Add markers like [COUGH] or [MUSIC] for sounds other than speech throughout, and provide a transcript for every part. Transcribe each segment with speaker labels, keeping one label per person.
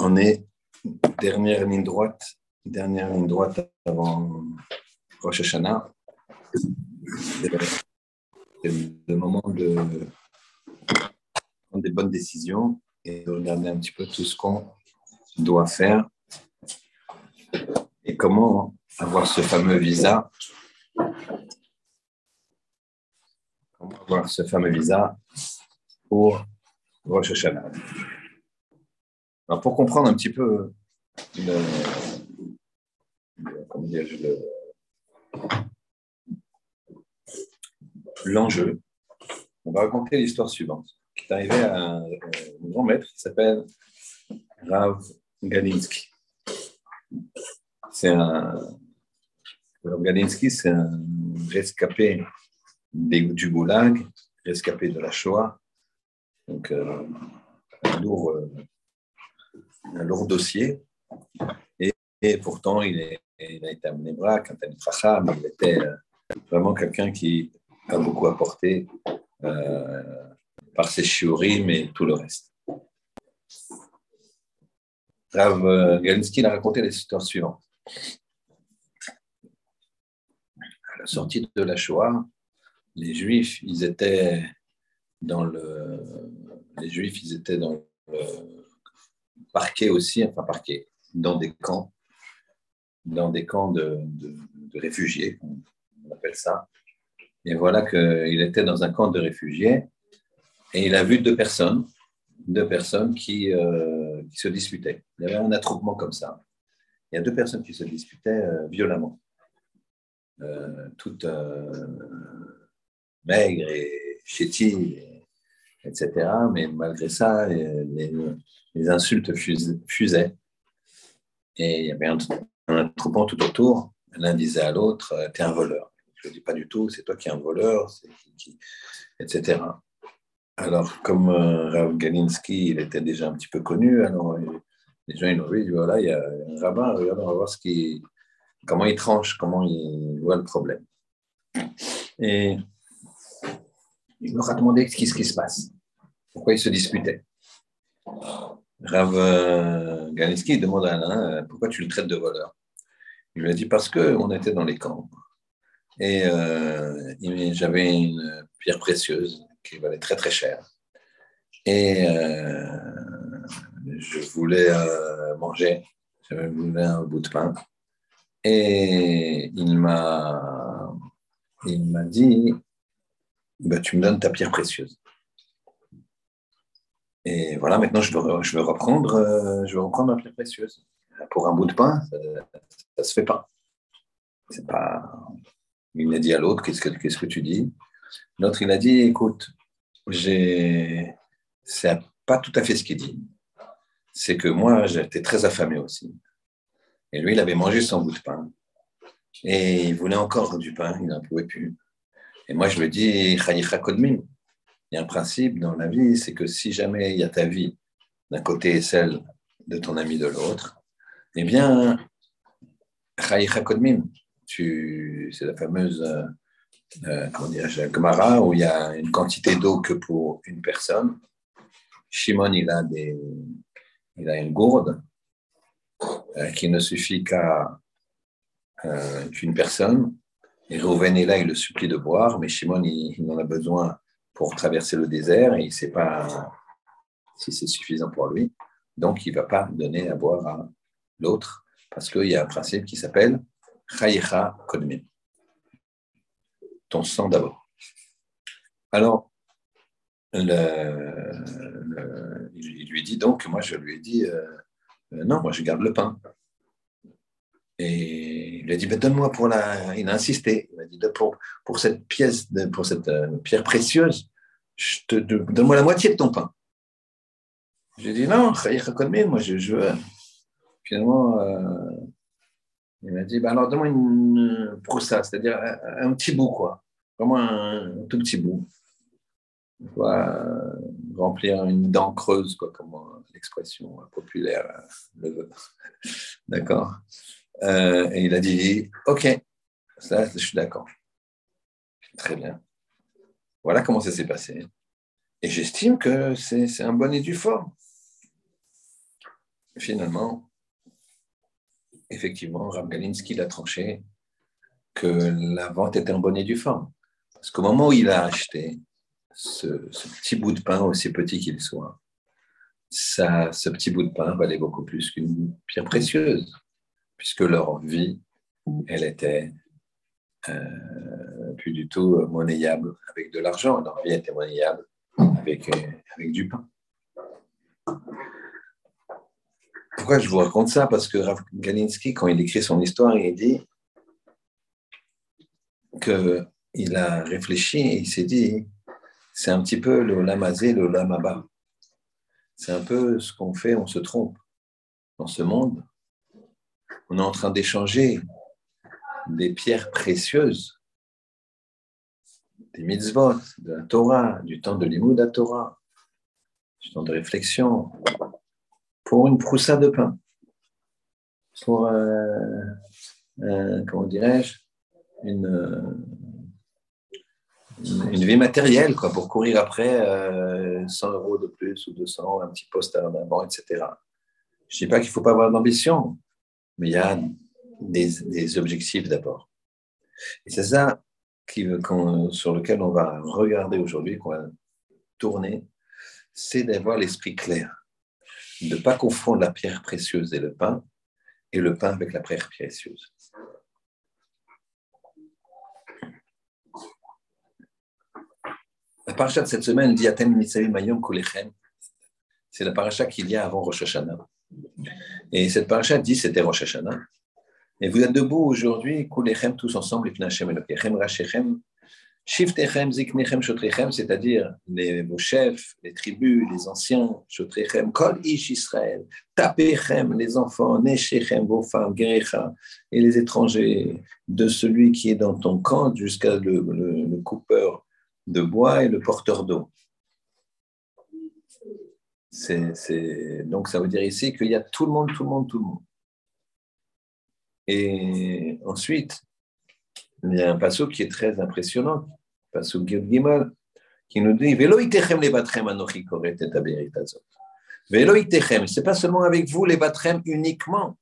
Speaker 1: on est dernière ligne droite, dernière ligne droite avant Rosh Hashanah. C'est le moment de prendre des bonnes décisions et de regarder un petit peu tout ce qu'on doit faire et comment avoir ce fameux visa. Comment avoir ce fameux visa pour Rosh Hashanah. Pour comprendre un petit peu l'enjeu, on va raconter l'histoire suivante, qui est arrivée à un, grand maître qui s'appelle Rav Galinsky. C'est un Rav Galinsky, c'est un rescapé du Goulag, rescapé de la Shoah, donc euh, un lourd euh, un lourd dossier. Et, pourtant, il, a été amené bras, quand mais il était euh, vraiment quelqu'un qui a beaucoup apporté euh, par ses shiurim et tout le reste. Rav euh, Galinsky a raconté l'histoire suivante. À la sortie de la Shoah, les Juifs, ils étaient dans le, les Juifs, ils étaient dans le, parqués aussi, enfin parqués, dans des camps, dans des camps de, réfugiés, on appelle ça. Et voilà qu'il était dans un camp de réfugiés et il a vu deux personnes, deux personnes qui, euh, se disputaient. Il y avait un attroupement comme ça. Il y a deux personnes qui se disputaient euh, violemment, euh, toutes maigres et chétives, etc. Mais malgré ça, les, les insultes fusaient. Et il y avait un, troupeau tout autour. L'un disait à l'autre euh, T'es un voleur. Je ne dis pas du tout, c'est toi qui es un voleur, etc. Alors, comme euh, Rav Galinsky, il était déjà un petit peu connu, alors euh, les gens ils ont dit voilà, il y a un rabbin, regarde, on va voir ce qui, comment il tranche, comment il voit le problème. Et il leur a demandé ce qui, se passe, pourquoi ils se disputaient. Rav euh, Galinsky demande à Alain euh, pourquoi tu le traites de voleur? Il lui a dit parce qu'on était dans les camps et euh, j'avais une pierre précieuse qui valait très très cher. Et je voulais manger, j'avais voulu un bout de pain. Et il m'a dit bah, Tu me donnes ta pierre précieuse. Et voilà, maintenant, je veux, je veux, reprendre, euh, je veux reprendre ma pierre précieuse. Pour un bout de pain, ça ne se fait pas. C'est pas. Il a dit à l'autre Qu'est-ce que, qu'est-ce que tu dis? L'autre, il a dit Écoute, j'ai. C'est pas tout à fait ce qu'il dit. C'est que moi, j'étais très affamé aussi. Et lui, il avait mangé son bout de pain. Et il voulait encore du pain, il n'en pouvait plus. Et moi, je lui dis il y a un principe dans la vie, c'est que si jamais il y a ta vie d'un côté et celle de ton ami de l'autre, eh bien, c'est la fameuse euh, comment Gemara où il y a une quantité d'eau que pour une personne. Shimon, il a, des, il a une gourde euh, qui ne suffit qu'à euh, qu'une personne. Et Rouven est là, il le supplie de boire, mais Shimon, il, en a besoin pour traverser le désert et il ne sait pas si c'est suffisant pour lui. Donc, il ne va pas donner à boire à l'autre parce qu'il y a un principe qui s'appelle Chayecha. Ton sang d'abord. Alors, il lui dit donc, moi je lui ai dit, euh, euh, non, moi je garde le pain. Et lui a dit, ben, donne-moi pour la. Il a insisté. Il m'a dit, pour, pour cette pièce, pour cette euh, pierre précieuse, je te, donne-moi la moitié de ton pain. J'ai dit, non, moi je, veux. Finalement, euh, il m'a dit, ben alors donne-moi une ça, c'est-à-dire un, petit bout, quoi. Vraiment un, tout petit bout. Euh, remplir une dent creuse, quoi, comme l'expression populaire le veut. [LAUGHS] D'accord? Euh, et il a dit, OK, ça, je suis d'accord. Très bien. Voilà comment ça s'est passé. Et j'estime que c'est un bon et du fort. finalement, effectivement, Rav Galinsky l'a tranché que la vente était en bonne et due forme. Parce qu'au moment où il a acheté ce, petit bout de pain, aussi petit qu'il soit, ce petit bout de pain valait beaucoup plus qu'une pierre précieuse, puisque leur vie, elle était euh, plus du tout monnayable avec de l'argent. Leur vie était monnayable avec, euh, avec du pain. Pourquoi je vous raconte ça? Parce que Rav Galinsky, quand il écrit son histoire, il dit qu'il a réfléchi et il s'est dit c'est un petit peu le lamazé, le lamaba. C'est un peu ce qu'on fait, on se trompe. Dans ce monde, on est en train d'échanger des pierres précieuses, des mitzvot, de la Torah, du temps de l'imoud à Torah, du temps de réflexion, pour une proussa de pain, pour, euh, euh, comment dirais-je, une, vie matérielle, quoi, pour courir après 100 euh, euros de plus ou 200, un petit poste à banc, etc. Je ne dis pas qu'il ne faut pas avoir d'ambition, mais il y a des, objectifs d'abord. Et c'est ça sur lequel on va regarder aujourd'hui, qu'on va tourner, c'est d'avoir l'esprit clair de ne pas confondre la pierre précieuse et le pain, et le pain avec la pierre précieuse. La paracha de cette semaine dit Atem Kolechem. C'est la paracha qu'il y a avant Rosh Hashanah. Et cette paracha dit c'était Rosh Hashanah. Et vous êtes debout aujourd'hui, Kolechem, tous ensemble, Rachechem, Shiftechem, Ziknechem, Shotrechem, c'est-à-dire les, vos chefs, les tribus, les anciens, Shotrechem, Kol Ish Israël, Tapechem, les enfants, Neshechem, vos femmes, Gerecha, et les étrangers, de celui qui est dans ton camp jusqu'à le, coupeur de bois et le porteur d'eau. Donc ça veut dire ici qu'il y a tout le monde, tout le monde, tout le monde. Et ensuite, il y a un passage qui est très impressionnant Pasuk Gimel, qui nous dit Velo itechem les batrem anochi koret et aberitazot. Velo itechem, c'est pas seulement avec vous les batrem uniquement,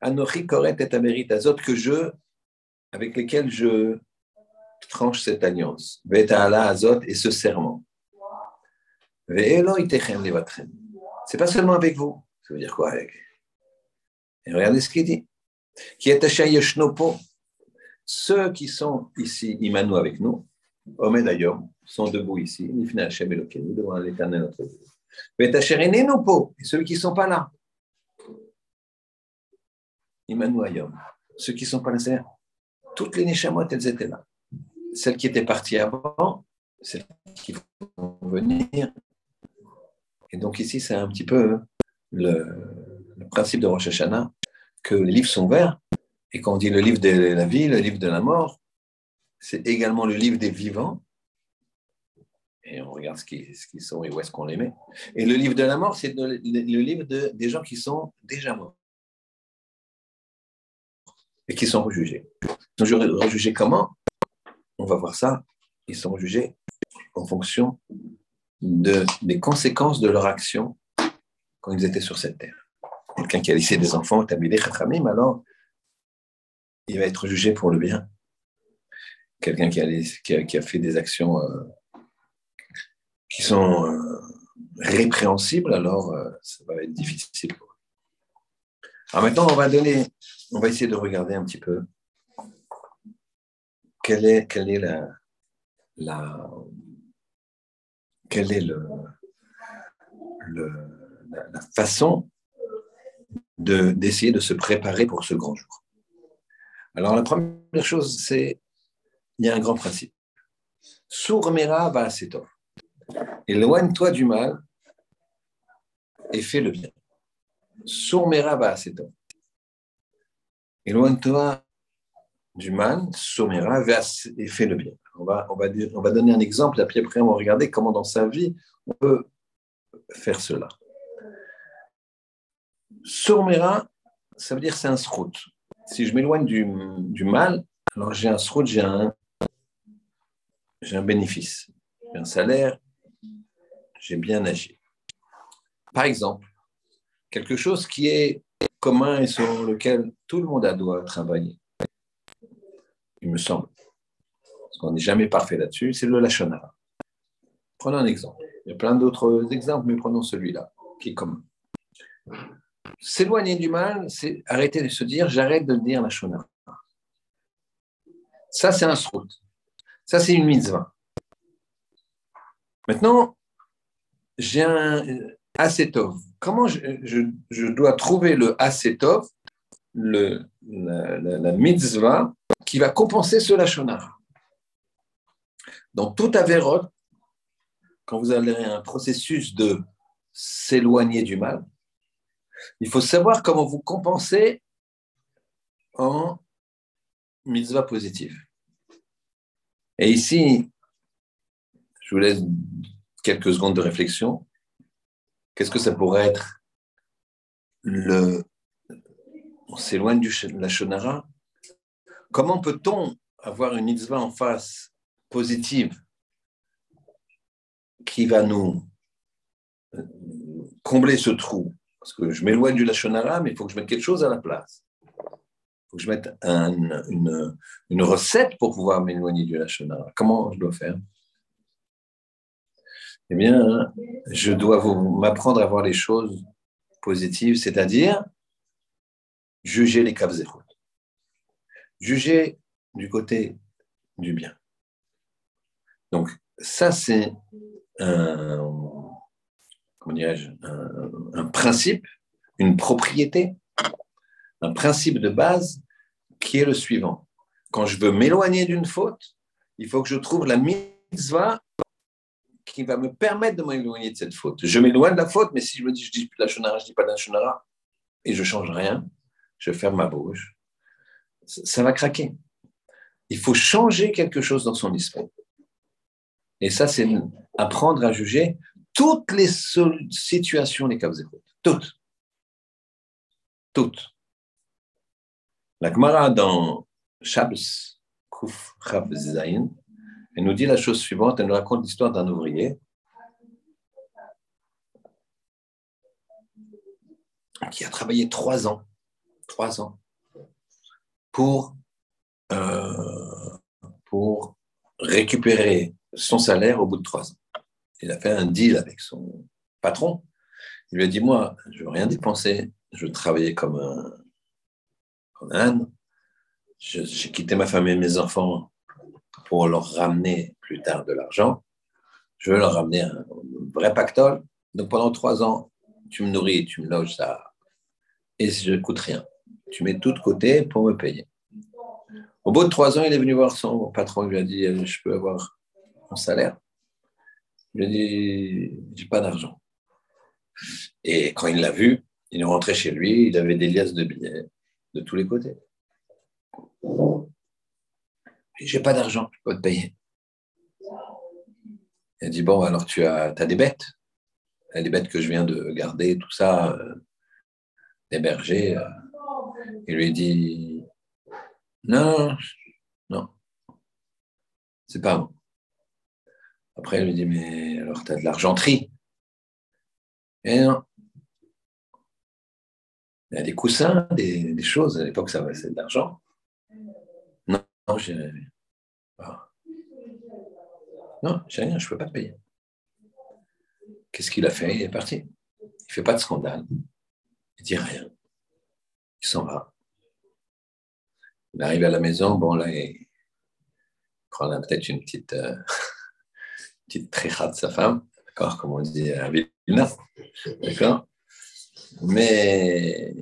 Speaker 1: anochi koret et aberitazot, que je, avec lesquels je tranche cette alliance. Veta ala azot et ce serment. Velo itechem les batrem. C'est pas seulement avec vous. Ça veut dire quoi avec? Et regardez ce qu'il dit. Qui est. Ceux qui sont ici, Imanu avec nous, Omed d'ailleurs, sont debout ici, devant l'éternel notre Dieu. Mais et ceux qui ne sont pas là. Imanu Ayom, ceux qui ne sont pas là, c'est toutes les Neshamot, elles étaient là. Celles qui étaient parties avant, celles qui vont venir. Et donc ici, c'est un petit peu le, le, principe de Rosh Hashanah, que les livres sont verts, et quand on dit le livre de la vie, le livre de la mort, c'est également le livre des vivants. Et on regarde ce qu'ils sont et où est-ce qu'on les met. Et le livre de la mort, c'est le, livre de, des gens qui sont déjà morts et qui sont rejugés. Sont rejugés comment? On va voir ça. Ils sont rejugés en fonction de, des conséquences de leur action quand ils étaient sur cette terre. Quelqu'un qui a laissé des enfants, alors il va être jugé pour le bien quelqu'un qui, a, fait des actions euh, qui sont euh, répréhensibles, alors euh, ça va être difficile. Alors maintenant, on va donner, on va essayer de regarder un petit peu quelle est, la quelle est la, façon d'essayer de se préparer pour ce grand jour. Alors la première chose, c'est il y a un grand principe. Sourmera va toi. Éloigne-toi du mal et fais le bien. Sourmera va toi. Éloigne-toi du mal, sourmera et fais le bien. On va, on, va, on va donner un exemple, et puis après on va regarder comment dans sa vie on peut faire cela. Sourmera, ça veut dire c'est un srout. Si je m'éloigne du, mal, alors j'ai un srout, j'ai un, bénéfice, j'ai un salaire, j'ai bien agi. Par exemple, quelque chose qui est commun et sur lequel tout le monde doit travailler. Il me semble. Parce qu'on n'est jamais parfait là-dessus, c'est le Lachonara. Prenons un exemple. Il y a plein d'autres exemples, mais prenons celui-là, qui est commun. S'éloigner du mal, c'est arrêter de se dire j'arrête de dire la Ça, c'est un srout. Ça, c'est une mitzvah. Maintenant, j'ai un acétov. Comment je, dois trouver le acétov, le, la, mitzvah, qui va compenser ce lachonara? Dans tout Averot, quand vous avez un processus de s'éloigner du mal, il faut savoir comment vous compensez en mitzvah positive. Et ici, je vous laisse quelques secondes de réflexion. Qu'est-ce que ça pourrait être le... On s'éloigne de la shonara? Comment peut-on avoir une mitzvah en face positive qui va nous euh, combler ce trou Parce que je m'éloigne du Lachonara, mais il faut que je mette quelque chose à la place. Il faut que je mette une, recette pour pouvoir m'éloigner du Lachonara. Comment je dois faire? Eh bien, je dois m'apprendre à voir les choses positives, c'est-à-dire juger les zéro. Juger du côté du bien. Donc, ça, c'est un, un, principe, une propriété, un principe de base qui est le suivant. Quand je veux m'éloigner d'une faute, il faut que je trouve la mitzvah qui va me permettre de m'éloigner de cette faute. Je m'éloigne de la faute, mais si je me dis, je dis plus la shonara, je dis pas la shonara, et je change rien, je ferme ma bouche, ça va craquer. Il faut changer quelque chose dans son esprit. Et ça, c'est apprendre à juger toutes les situations des causes Toutes. Toutes. La Gemara dans Shabbos, Kuf Zayin, elle nous dit la chose suivante, elle nous raconte l'histoire d'un ouvrier qui a travaillé trois ans, trois ans, pour, euh, pour récupérer son salaire au bout de trois ans. Il a fait un deal avec son patron. Il lui a dit, moi, je ne veux rien dépenser, je veux travailler comme un, comme un âne. J'ai quitté ma femme et mes enfants pour leur ramener plus tard de l'argent. Je veux leur ramener un vrai pactole. Donc pendant trois ans, tu me nourris, tu me loges ça, et je ne coûte rien. Tu mets tout de côté pour me payer. Au bout de trois ans, il est venu voir son patron, il lui a dit Je peux avoir salaire Il lui a dit J'ai pas d'argent. Et quand il l'a vu, il est rentré chez lui, il avait des liasses de billets de tous les côtés. J'ai pas d'argent, je peux te payer. Il a dit Bon, alors tu as, as des bêtes Les bêtes que je viens de garder, tout ça, euh. Euh. Il lui dit Non, non, c'est pas bon. Après, il lui dit Mais alors, tu as de l'argenterie Et non. Il y a des coussins, des, choses. À l'époque, ça c'est de l'argent. Non, j'ai rien. Ah. Non, j'ai rien, je ne peux pas te payer. Qu'est-ce qu'il a fait? Il est parti. Il ne fait pas de scandale. Il dit rien. Il s'en va. Il arrive à la maison, bon là, il prend peut-être une petite, euh, [LAUGHS] petite trécha de sa femme, d'accord, comme on dit à Vilna, d'accord. Mais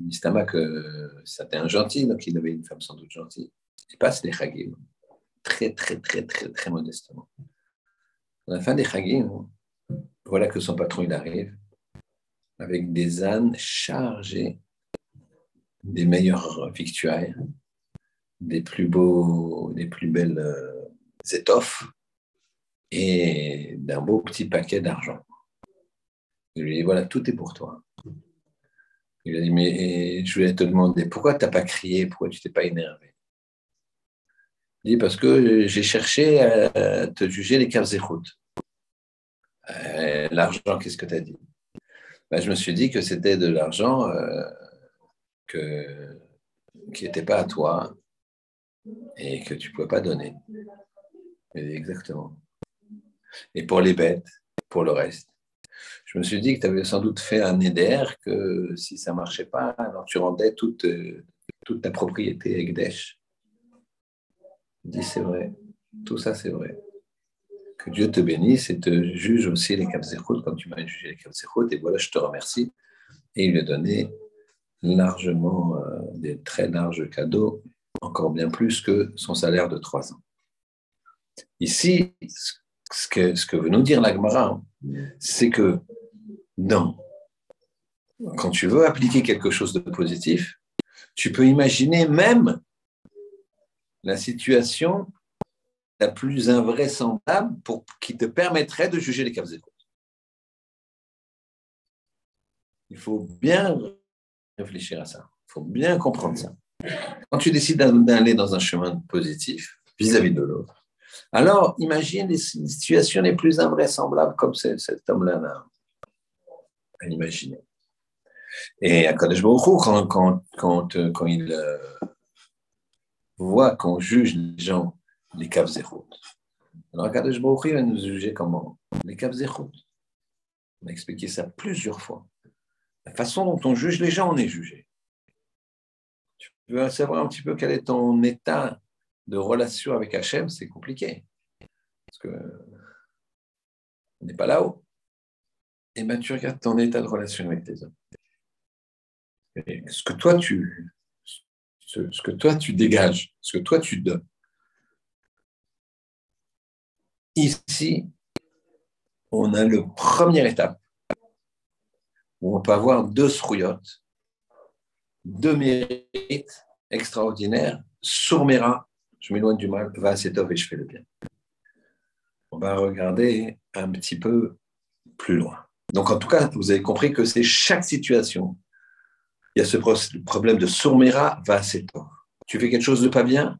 Speaker 1: Mistama que c'était un gentil, donc il avait une femme sans doute gentille. Il passe les Chagim très, très, très, très, très modestement. À la fin des Chagim, voilà que son patron il arrive avec des ânes chargés des meilleures victuailles, des plus beaux, des plus belles euh, étoffes et d'un beau petit paquet d'argent. Il lui dit voilà, tout est pour toi. Il a dit mais je voulais te demander pourquoi tu n'as pas crié, pourquoi tu t'es pas énervé? Dit parce que j'ai cherché à te juger les caves et Euh, L'argent, qu'est-ce que tu as dit? Ben, je me suis dit que c'était de l'argent euh, qui n'était pas à toi et que tu ne pouvais pas donner. exactement. Et pour les bêtes, pour le reste. Je me suis dit que tu avais sans doute fait un éder, que si ça ne marchait pas, alors tu rendais toute, toute ta propriété Egdesh. Je dis c'est vrai, tout ça c'est vrai. Que Dieu te bénisse et te juge aussi les Kapzechot quand tu m'as jugé les Kapzechot. Et voilà, je te remercie. Et il lui a donné largement euh, des très larges cadeaux, encore bien plus que son salaire de trois ans. Ici, ce que, ce que veut nous dire l'Agmara, hein, c'est que non, quand tu veux appliquer quelque chose de positif, tu peux imaginer même la situation la plus invraisemblable pour, qui te permettrait de juger les cas Il faut bien réfléchir à ça. Il faut bien comprendre ça. Quand tu décides d'aller dans un chemin positif vis-à-vis de l'autre, alors imagine les situations les plus invraisemblables comme cet homme-là à imaginer. Et à Kadesh quand, quand, quand, quand il euh, voit qu'on juge les gens les caves alors Baruch il va nous juger comment? Les caves On a expliqué ça plusieurs fois. La façon dont on juge les gens, on est jugé. Tu veux savoir un petit peu quel est ton état de relation avec Hachem, c'est compliqué. Parce que on n'est pas là-haut. Et bien, tu regardes ton état de relation avec tes hommes. ce que toi tu, ce que toi tu dégages, ce que toi tu donnes. Ici, on a le première étape où on peut avoir deux srouillottes, deux mérites extraordinaires. Sourmera, je m'éloigne du mal, va c'est et je fais le bien. On va regarder un petit peu plus loin. Donc, en tout cas, vous avez compris que c'est chaque situation. Il y a ce problème de sourmera, va Tu fais quelque chose de pas bien,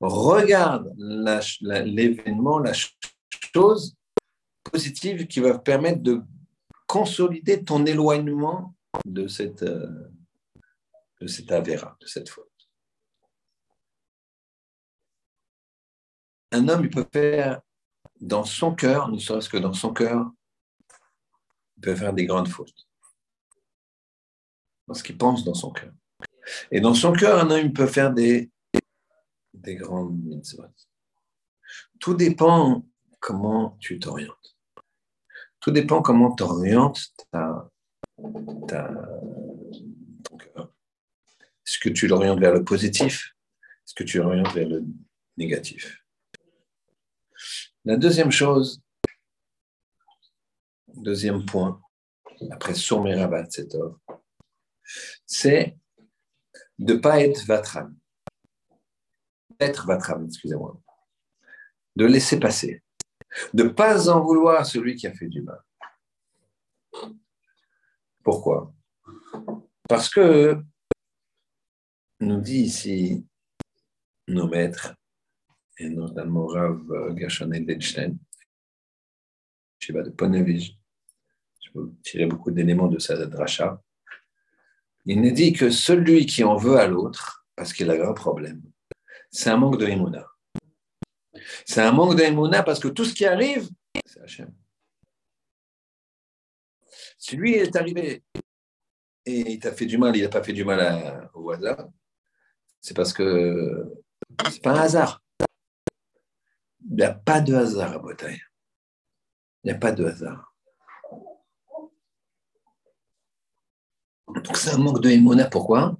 Speaker 1: regarde l'événement, la, chose positive qui va permettre de consolider ton éloignement de cette, euh, de cette avéra, de cette faute. Un homme, il peut faire dans son cœur, ne serait-ce que dans son cœur, il peut faire des grandes fautes. Dans qu'il pense dans son cœur. Et dans son cœur, un homme, peut faire des, des grandes mitzvot. Tout dépend comment tu t'orientes. Tout dépend comment tu orientes ta, ton cœur. Est-ce que tu l'orientes vers le positif? Est-ce que tu l'orientes vers le négatif? La deuxième chose, deuxième point, après Sourmerabat Setov, c'est de ne pas être Vatram. Être Vatram, excusez-moi. De laisser passer de ne pas en vouloir celui qui a fait du mal. Pourquoi? Parce que, nous dit ici nos maîtres, et notamment Rav Gershon Edelstein, Shiva de Ponevich, je peux tirer beaucoup d'éléments de sa dracha, il nous dit que celui qui en veut à l'autre, parce qu'il a un problème, c'est un manque de émouna. C'est un manque d'Aimona parce que tout ce qui arrive, c'est Hachem. Si lui est arrivé et il t'a fait du mal, il n'a pas fait du mal au voisin, c'est parce que c'est pas un hasard. Il n'y a pas de hasard à Bretagne. Il n'y a pas de hasard. Donc c'est un manque de Pourquoi?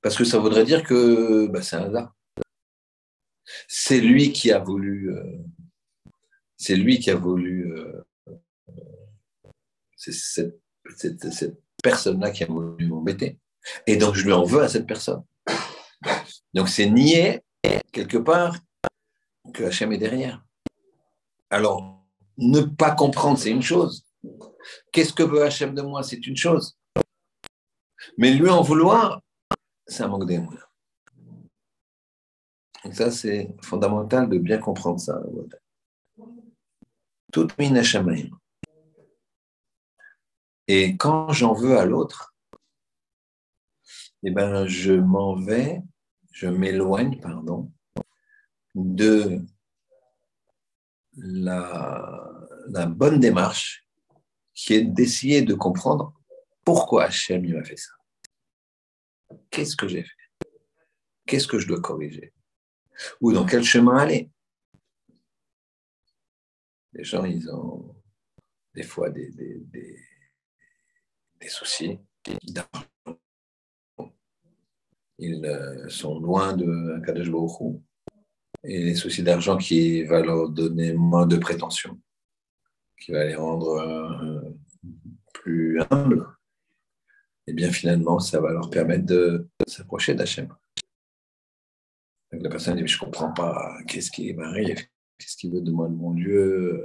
Speaker 1: Parce que ça voudrait dire que bah, c'est un hasard. C'est lui qui a voulu. Euh, c'est lui qui a voulu. Euh, c'est cette, personne-là qui a voulu m'embêter. Et donc, je lui en veux à cette personne. Donc, c'est nier, quelque part, que Hachem est derrière. Alors, ne pas comprendre, c'est une chose. Qu'est-ce que veut Hachem de moi C'est une chose. Mais lui en vouloir, c'est un manque d'émotion. Donc ça, c'est fondamental de bien comprendre ça. Tout min Et quand j'en veux à l'autre, eh ben, je m'en vais, je m'éloigne, pardon, de la, bonne démarche qui est d'essayer de comprendre pourquoi Hachem m'a fait ça. Qu'est-ce que j'ai fait? Qu'est-ce que je dois corriger? Ou dans quel chemin aller? Les gens, ils ont des fois des, des, des, soucis ils euh, sont loin de Kadesh Baruch et les soucis d'argent qui va leur donner moins de prétention, qui va les rendre euh, plus humbles, et bien finalement, ça va leur permettre de, s'approcher d'Hachem. La personne dit, je ne comprends pas, qu'est-ce qui m'arrive Qu'est-ce qu'il veut de moi, de mon Dieu?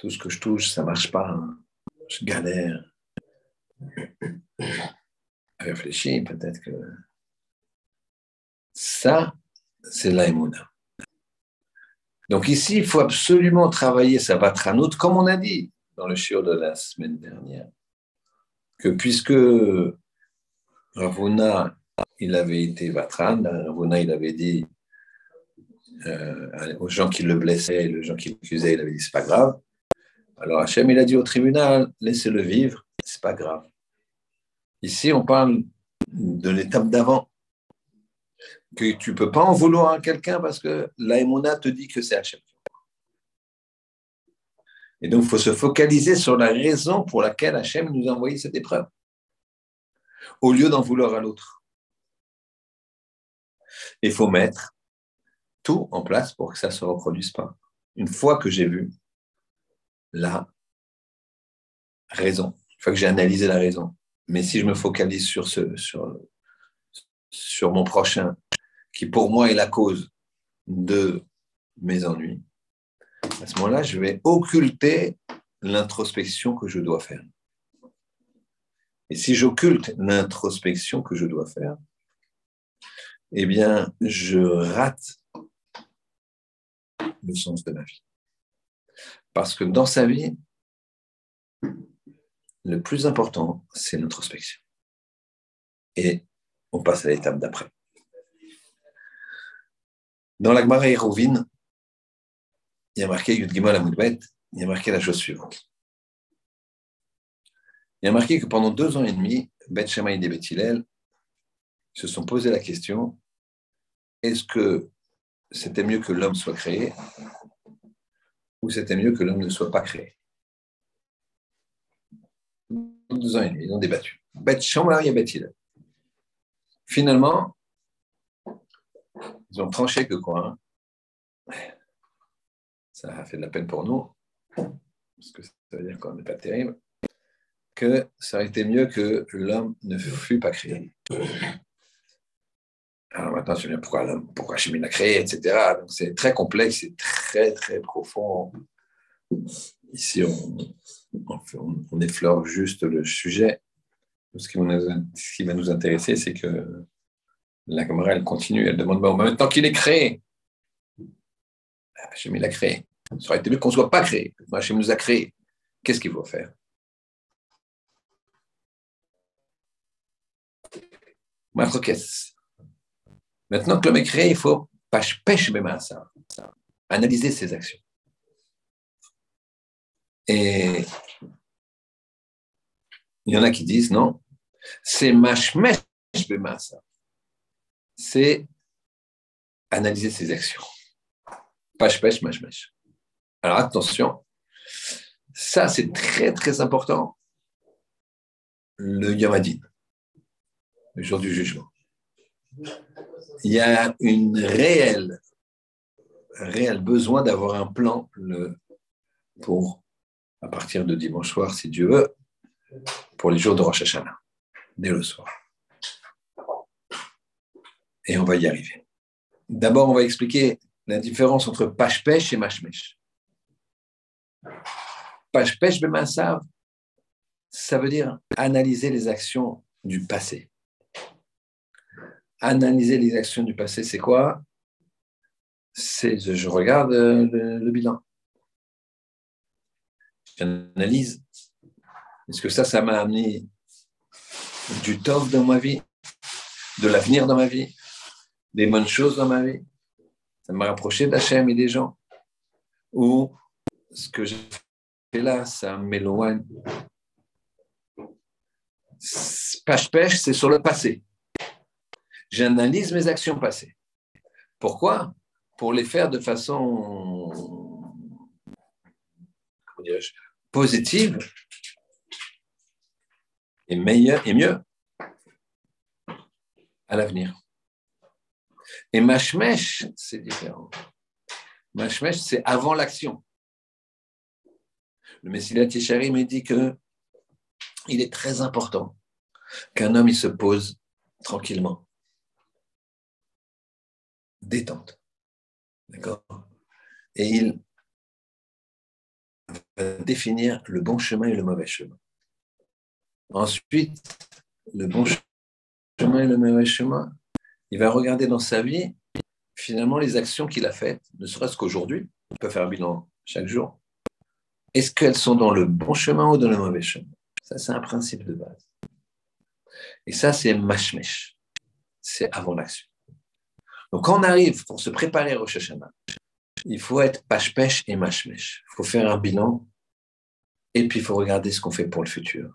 Speaker 1: Tout ce que je touche, ça ne marche pas. Hein. Je galère [COUGHS] réfléchir, peut-être que ça, c'est l'aïmouna. Donc ici, il faut absolument travailler sa vatranout, comme on a dit dans le shiur de la semaine dernière, que puisque Ravuna, il avait été vatran, Ravuna, il avait dit euh, aux gens qui le blessaient, aux gens qui l'accusaient, il avait dit c'est pas grave. Alors Hachem, il a dit au tribunal, laissez-le vivre, c'est pas grave. Ici, on parle de l'étape d'avant. Que tu peux pas en vouloir à quelqu'un parce que l'aïmouna te dit que c'est Hachem. Et donc, il faut se focaliser sur la raison pour laquelle Hachem nous a envoyé cette épreuve, au lieu d'en vouloir à l'autre. Il faut mettre tout en place pour que ça ne se reproduise pas. Une fois que j'ai vu la raison, une fois que j'ai analysé la raison, mais si je me focalise sur, ce, sur, sur mon prochain, qui pour moi est la cause de mes ennuis, à ce moment-là, je vais occulter l'introspection que je dois faire. Et si j'occulte l'introspection que je dois faire, eh bien, je rate le sens de ma vie. Parce que dans sa vie, le plus important, c'est l'introspection. Et on passe à l'étape d'après. Dans la Gemara il y a marqué Yud Gimel il y a marqué la chose suivante. Il y a marqué que pendant deux ans et demi, Bet Shemaï et Bet se sont posé la question est-ce que c'était mieux que l'homme soit créé ou c'était mieux que l'homme ne soit pas créé? Deux ans et demi, ils ont débattu. Bet et Bet Finalement, ils ont tranché que quoi hein. Ça a fait de la peine pour nous, parce que ça veut dire qu'on n'est pas terrible, que ça aurait été mieux que l'homme ne fût pas créé. Alors maintenant, je me pourquoi l'homme, pourquoi Chimie l'a créé, etc. Donc c'est très complexe, c'est très, très profond. Ici, on, effleure juste le sujet. Ce qui, va nous intéresser, c'est que la caméra, elle continue, elle demande, bon, maintenant qu'il est créé, Hachem, il a créé. Ça aurait été mieux qu'on ne soit pas créé. Hachem nous a créé. Qu'est-ce qu'il faut faire? Maintenant que l'homme est créé, il faut pêche ça, analyser ses actions. Et il y en a qui disent non, c'est mashmesh bemasa. C'est analyser ses actions. Pashpesh mashmesh. Alors attention, ça c'est très très important. Le Yamadin, le jour du jugement. Il y a un réel besoin d'avoir un plan pour à partir de dimanche soir, si Dieu veut, pour les jours de Rosh Hashanah, dès le soir. Et on va y arriver. D'abord, on va expliquer la différence entre Pashpesh et Mashmesh. Pashpesh Bemasav, ça veut dire analyser les actions du passé. Analyser les actions du passé, c'est quoi? C'est je regarde le bilan j'analyse Est-ce que ça, ça m'a amené du top dans ma vie, de l'avenir dans ma vie, des bonnes choses dans ma vie Ça m'a rapproché d'Hachem et des gens Ou ce que j'ai fait là, ça m'éloigne Pêche-pêche, c'est sur le passé. J'analyse mes actions passées. Pourquoi? Pour les faire de façon positive et meilleure et mieux à l'avenir. Et mashmesh, c'est différent. Mashmesh, c'est avant l'action. Le Messilat Yeshari me dit que il est très important qu'un homme il se pose tranquillement, détente, d'accord, et il va définir le bon chemin et le mauvais chemin. Ensuite, le bon chemin et le mauvais chemin, il va regarder dans sa vie finalement les actions qu'il a faites, ne serait-ce qu'aujourd'hui, on peut faire un bilan chaque jour. Est-ce qu'elles sont dans le bon chemin ou dans le mauvais chemin? Ça, c'est un principe de base. Et ça, c'est mashmesh. C'est avant l'action. Donc, quand on arrive pour se préparer au Hashanah, il faut être pashpesh et mashmesh. Il faut faire un bilan et puis il faut regarder ce qu'on fait pour le futur.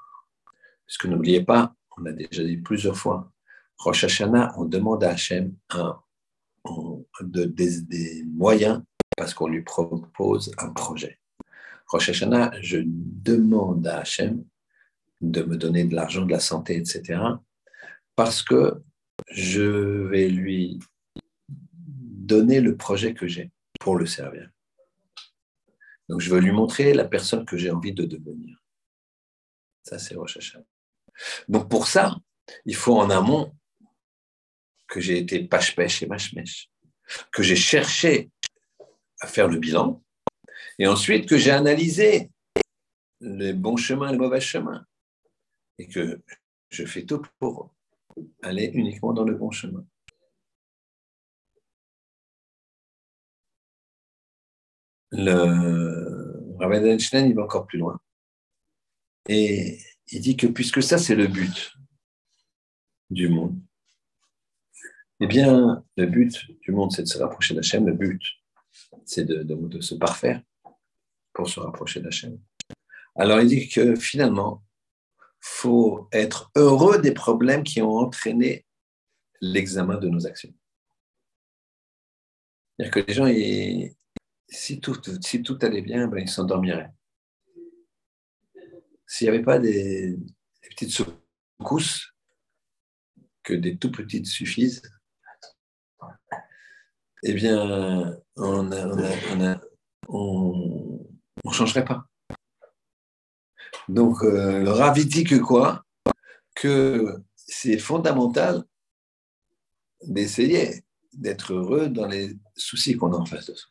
Speaker 1: Parce que n'oubliez pas, on a déjà dit plusieurs fois, Rosh Hashanah, on demande à Hachem des, moyens parce qu'on lui propose un projet. Rosh Hashanah, je demande à Hachem de me donner de l'argent, de la santé, etc. Parce que je vais lui donner le projet que j'ai pour le servir. Donc, je veux lui montrer la personne que j'ai envie de devenir. Ça, c'est Rosh Hashanah. Donc pour ça, il faut en amont que j'ai été pêche-pêche et mâche-mèche, que j'ai cherché à faire le bilan, et ensuite que j'ai analysé les bons chemins et les mauvais chemins, et que je fais tout pour aller uniquement dans le bon chemin. Le Rabbi Einstein, il va encore plus loin. Et il dit que puisque ça, c'est le but du monde, eh bien, le but du monde, c'est de se rapprocher d'Hachem. Le but, c'est de, se parfaire pour se rapprocher d'Hachem. Alors, il dit que finalement, faut être heureux des problèmes qui ont entraîné l'examen de nos actions. C'est-à-dire que les gens, si, tout, allait bien, ben, ils s'endormiraient s'il n'y avait pas des, petites secousses, que des tout petites suffisent, eh bien, on ne changerait pas. Donc, euh, le raviti que quoi? Que c'est fondamental d'essayer d'être heureux dans les soucis qu'on a en face de soi.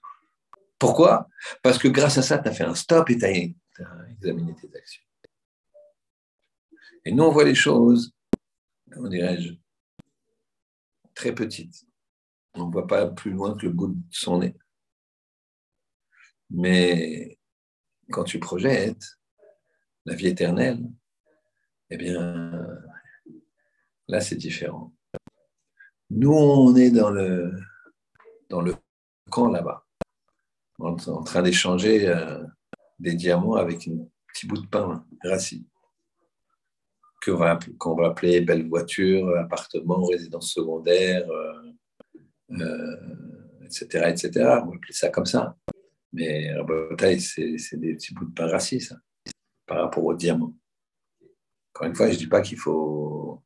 Speaker 1: Pourquoi? Parce que grâce à ça, tu as fait un stop et tu as examiné tes actions. Et nous, on voit les choses, comment dirais-je, très petites. On ne voit pas plus loin que le bout de son nez. Mais quand tu projettes la vie éternelle, eh bien, là, c'est différent. Nous, on est dans le, camp là-bas, en, train d'échanger euh, des diamants avec un petit bout de pain racine qu'on va, va, appeler belle voiture, appartement, résidence secondaire, etc., etc. Euh, on va ça comme ça. Mais en bataille, c'est des petits bouts de pain rassis, ça, par rapport au diamant. Encore une fois, je ne dis pas qu'il faut.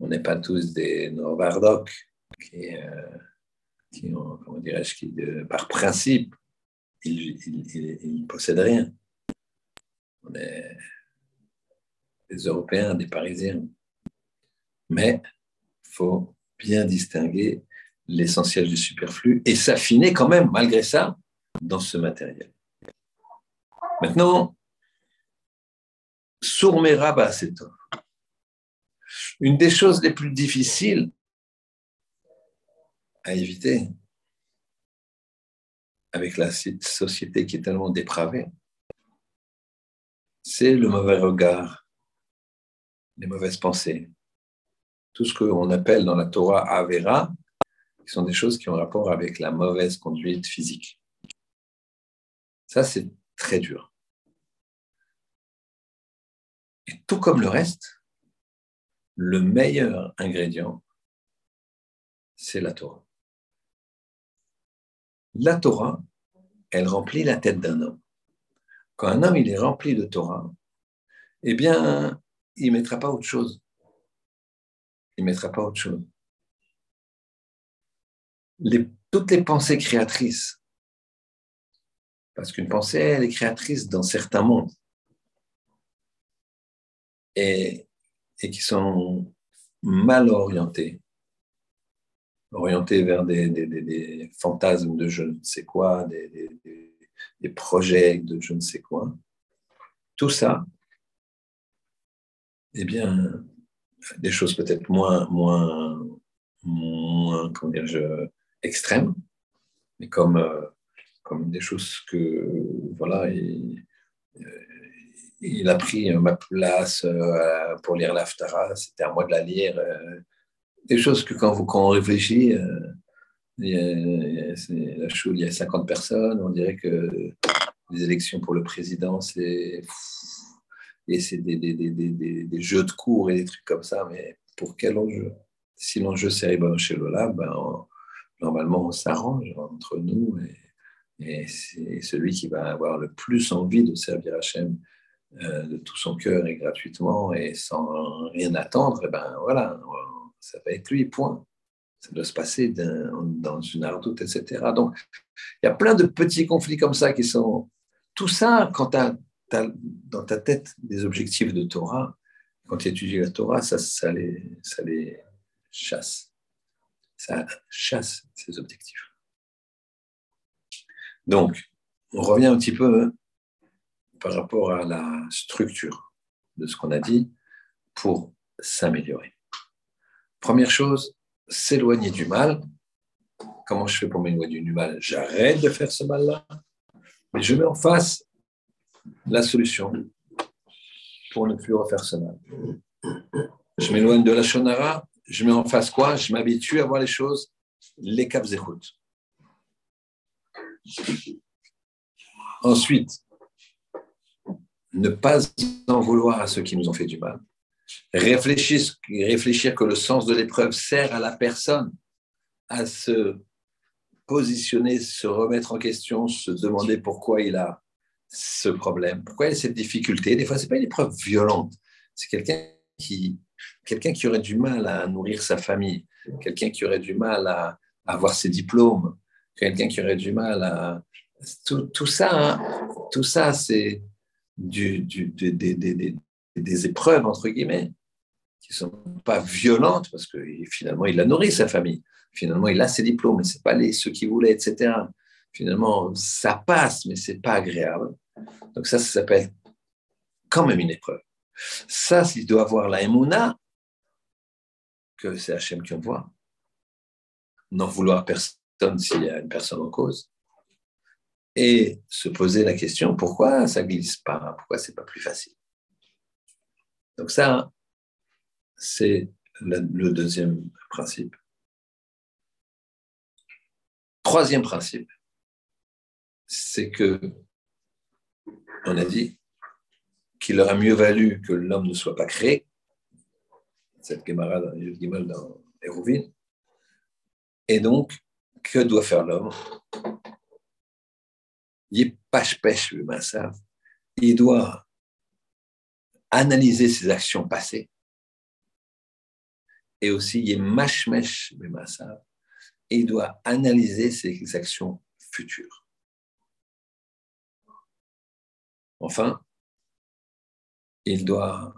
Speaker 1: On n'est pas tous des Novardoc qui, euh, comment dirais-je, par principe, ils ne possèdent rien. On est des Européens, des Parisiens. Mais il faut bien distinguer l'essentiel du superflu et s'affiner quand même, malgré ça, dans ce matériel. Maintenant, Sourmera Baseto. Une des choses les plus difficiles à éviter avec la société qui est tellement dépravée, c'est le mauvais regard, les mauvaises pensées, tout ce qu'on appelle dans la Torah Avera, qui sont des choses qui ont rapport avec la mauvaise conduite physique. Ça, c'est très dur. Et tout comme le reste, le meilleur ingrédient, c'est la Torah. La Torah, elle remplit la tête d'un homme. Quand un homme il est rempli de Torah, eh bien, il ne mettra pas autre chose. Il ne mettra pas autre chose. Toutes les pensées créatrices, parce qu'une pensée, elle est créatrice dans certains mondes, et, et qui sont mal orientées, orientées vers des, fantasmes de je ne sais quoi, des, projets de je ne sais quoi. Tout ça, eh bien, des choses peut-être moins, moins, moins comment dire, je, extrêmes, mais comme, euh, comme des choses que, voilà, il, euh, il a pris ma place euh, pour lire l'Aftara, c'était à moi de la lire. des choses que quand, vous, quand on réfléchit, la choule, il y a 50 personnes, on dirait que les élections pour le président, c'est et c'est des, des, des, des, jeux de cours et des trucs comme ça, mais pour quel enjeu? Si l'enjeu c'est Ribbon chez Lola, ben, normalement on s'arrange entre nous et, c'est celui qui va avoir le plus envie de servir Hachem euh, de tout son cœur et gratuitement et sans rien attendre, et ben voilà, ça va être lui, point ça doit se passer dans une ardoute, etc. Donc, il y a plein de petits conflits comme ça qui sont... Tout ça, quand tu as, dans ta tête des objectifs de Torah, quand tu étudies la Torah, ça les chasse. Ça chasse ces objectifs. Donc, on revient un petit peu hein, par rapport à la structure de ce qu'on a dit pour s'améliorer. Première chose, s'éloigner du mal. Comment je fais pour m'éloigner du mal? J'arrête de faire ce mal-là, mais je mets en face la solution pour ne plus refaire ce mal. Je m'éloigne de la shonara, je mets en face quoi? Je m'habitue à voir les choses, les écoute. Ensuite, ne pas en vouloir à ceux qui nous ont fait du mal. Réfléchir que le sens de l'épreuve sert à la personne à se positionner, se remettre en question, se demander pourquoi il a ce problème, pourquoi il a cette difficulté? Des fois, ce n'est pas une épreuve violente, c'est quelqu'un qui, quelqu'un qui aurait du mal à nourrir sa famille, quelqu'un qui aurait du mal à, avoir ses diplômes, quelqu'un qui aurait du mal à... Tout, ça, hein, tout ça c'est des, épreuves, entre guillemets, qui ne sont pas violentes, parce que finalement, il a nourri sa famille. Finalement, il a ses diplômes, mais ce pas les, ceux qui voulaient, etc. Finalement, ça passe, mais ce n'est pas agréable. Donc ça, ça s'appelle quand même une épreuve. Ça, s'il doit avoir la émouna, que c'est Hachem qui envoie, n'en vouloir personne s'il y a une personne en cause, et se poser la question pourquoi ça glisse pas, pourquoi c'est pas plus facile? Donc ça, c'est le deuxième principe. Troisième principe, c'est que on a dit qu'il aurait mieux valu que l'homme ne soit pas créé, cette Gemara dans Hérouville, et donc, que doit faire l'homme? Il pêche il doit analyser ses actions passées. Et aussi il mashmesh et il doit analyser ses actions futures. Enfin, il doit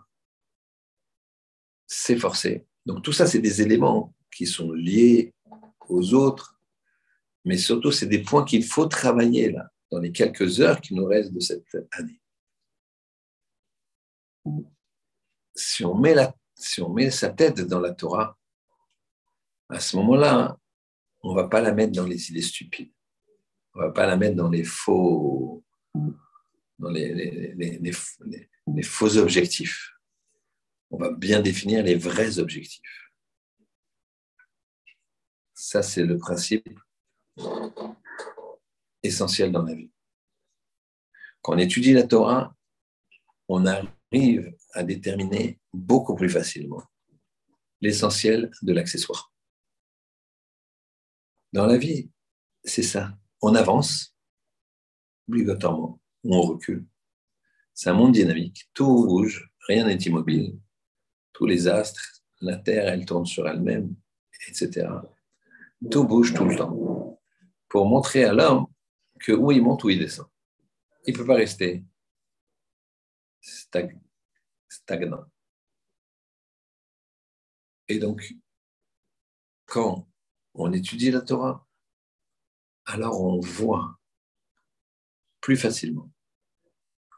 Speaker 1: s'efforcer. Donc tout ça, c'est des éléments qui sont liés aux autres, mais surtout, c'est des points qu'il faut travailler là, dans les quelques heures qui nous restent de cette année si on met, la, si on met sa tête dans la Torah, à ce moment-là, on ne va pas la mettre dans les idées stupides. On ne va pas la mettre dans les faux, dans les, faux objectifs. On va bien définir les vrais objectifs. Ça, c'est le principe essentiel dans la vie. Quand on étudie la Torah, on arrive à déterminer beaucoup plus facilement l'essentiel de l'accessoire. Dans la vie, c'est ça. On avance, obligatoirement, on recule. C'est un monde dynamique, tout bouge, rien n'est immobile. Tous les astres, la Terre, elle tourne sur elle-même, etc. Tout bouge tout le temps. Pour montrer à l'homme que où il monte, où il descend. Il ne peut pas rester stagnant. Et donc, quand on étudie la Torah, alors on voit plus facilement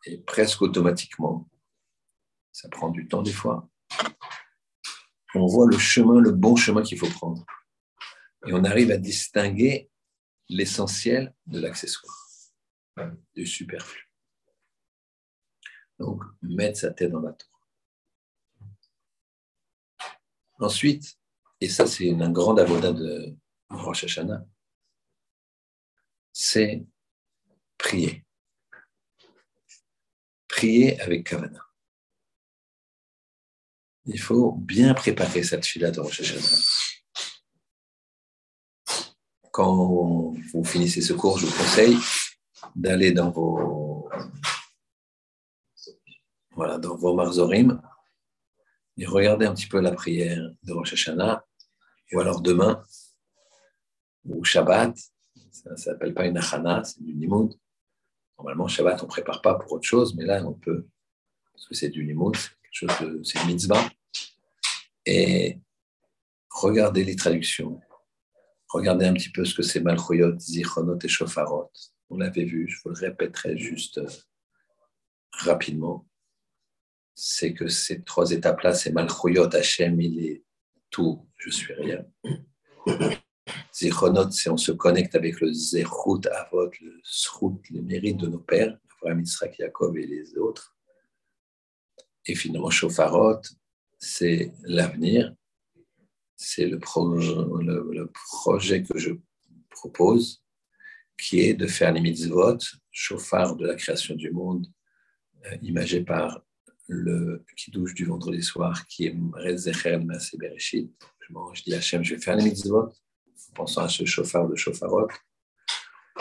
Speaker 1: et presque automatiquement, ça prend du temps des fois, on voit le chemin, le bon chemin qu'il faut prendre. Et on arrive à distinguer l'essentiel de l'accessoire, du superflu. Donc, mettre sa tête dans la tour. Ensuite, et ça c'est un grand avodat de Rosh Hashanah, c'est prier. Prier avec Kavana. Il faut bien préparer cette fila de Rosh Hashanah. Quand vous finissez ce cours, je vous conseille d'aller dans vos voilà, dans vos marzorim, et regardez un petit peu la prière de Rosh Hashanah, ou alors demain, ou Shabbat, ça ne s'appelle pas une achana, c'est du nimoud. Normalement, Shabbat, on ne prépare pas pour autre chose, mais là, on peut, parce que c'est du nimoud, c'est une mitzvah. Et regardez les traductions, regardez un petit peu ce que c'est Malchoyot, Zichronot et Shofarot. On l'avait vu, je vous le répéterai juste euh, rapidement c'est que ces trois étapes-là, c'est Malchouyot, Hachem, il est tout, je suis rien. Zichronot, c'est on se connecte avec le Zechut, Avot, le Srout, les mérites de nos pères, Abraham, Israël, Jacob et les autres. Et finalement, Shofarot, c'est l'avenir, c'est le, projet que je propose, qui est de faire les mitzvot, chauffard de la création du monde, euh, imagé par le kiddush du vendredi soir qui est Rezecher Massé Bereshit. Je, dis Hachem, je vais faire les mitzvot pensant à ce chauffard de chauffarot.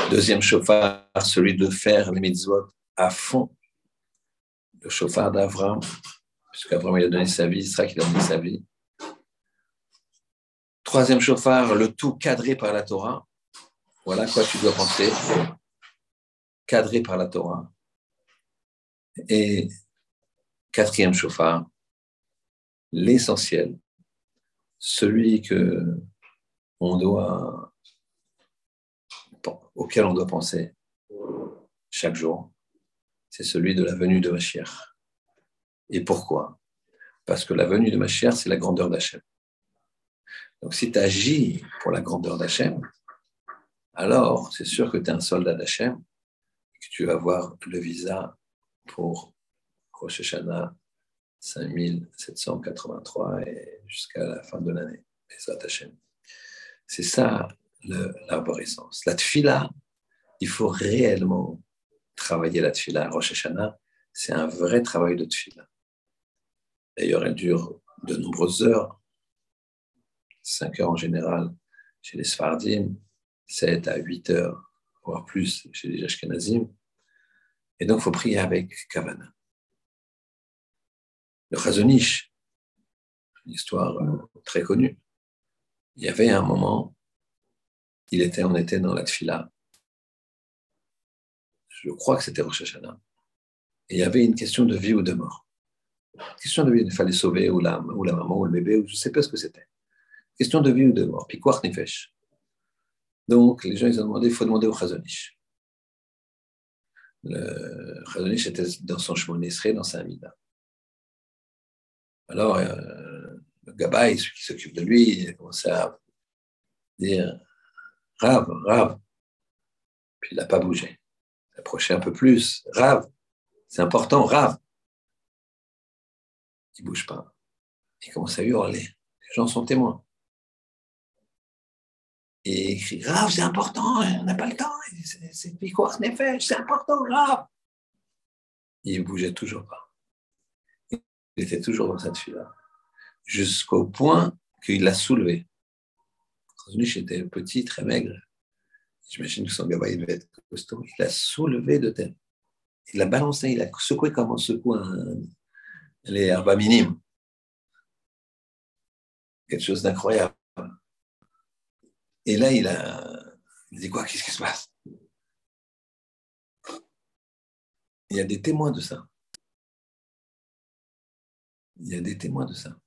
Speaker 1: Deuxième chauffard, celui de faire les mitzvot à fond. Le chauffard d'Avram, puisqu'Avram il a donné sa vie, Israël qui a donné sa vie. Troisième chauffard, le tout cadré par la Torah. Voilà quoi tu dois penser. Cadré par la Torah. Et Quatrième chauffard, l'essentiel, celui que on doit, auquel on doit penser chaque jour, c'est celui de la venue de Mashiach. Et pourquoi? Parce que la venue de Mashiach, c'est la grandeur d'Hachem. Donc si tu agis pour la grandeur d'Hachem, alors c'est sûr que tu es un soldat d'Hachem et que tu vas avoir le visa pour Rosh Hashanah 5783 et jusqu'à la fin de l'année. C'est ça l'arborescence. La tfila, il faut réellement travailler la tfila. Rosh Hashanah, c'est un vrai travail de tfila. D'ailleurs, elle dure de nombreuses heures, 5 heures en général chez les Sfardim, 7 à 8 heures, voire plus chez les Ashkenazim. Et donc, il faut prier avec Kavana le Chazonish, une histoire euh, très connue. Il y avait un moment, il était, on était dans la tfila. Je crois que c'était Rosh Hashanah. Et il y avait une question de vie ou de mort. Question de vie, il fallait sauver ou la, ou la maman ou le bébé, ou je ne sais pas ce que c'était. Question de vie ou de mort. Puis quoi, Nefesh? Donc, les gens, ils ont demandé, il faut demander au Chazonish. Le Chazonish était dans son chemin dans sa amida. Alors, euh, le gabaï, qui s'occupe de lui, il a commencé à dire Rav, Rav. Puis il n'a pas bougé. Il s'est approché un peu plus. Rav, c'est important, Rav. Il ne bouge pas. Il commence à hurler. Les gens sont témoins. Et il écrit Grave, c'est important, on n'a pas le temps, c'est Piquoir Nefesh, c'est important, grave. Il ne bougeait toujours pas. Il était toujours dans cette file-là. Jusqu'au point qu'il l'a soulevé. Quand j'étais petit, très maigre. J'imagine que son gabarit devait être costaud. Il l'a soulevé de terre. Il l'a balancé, il a secoué comme on secoue les herbes minimes. Quelque chose d'incroyable. Et là, il a il dit quoi Qu'est-ce qui se passe? Il y a des témoins de ça. Il y a des témoins de ça.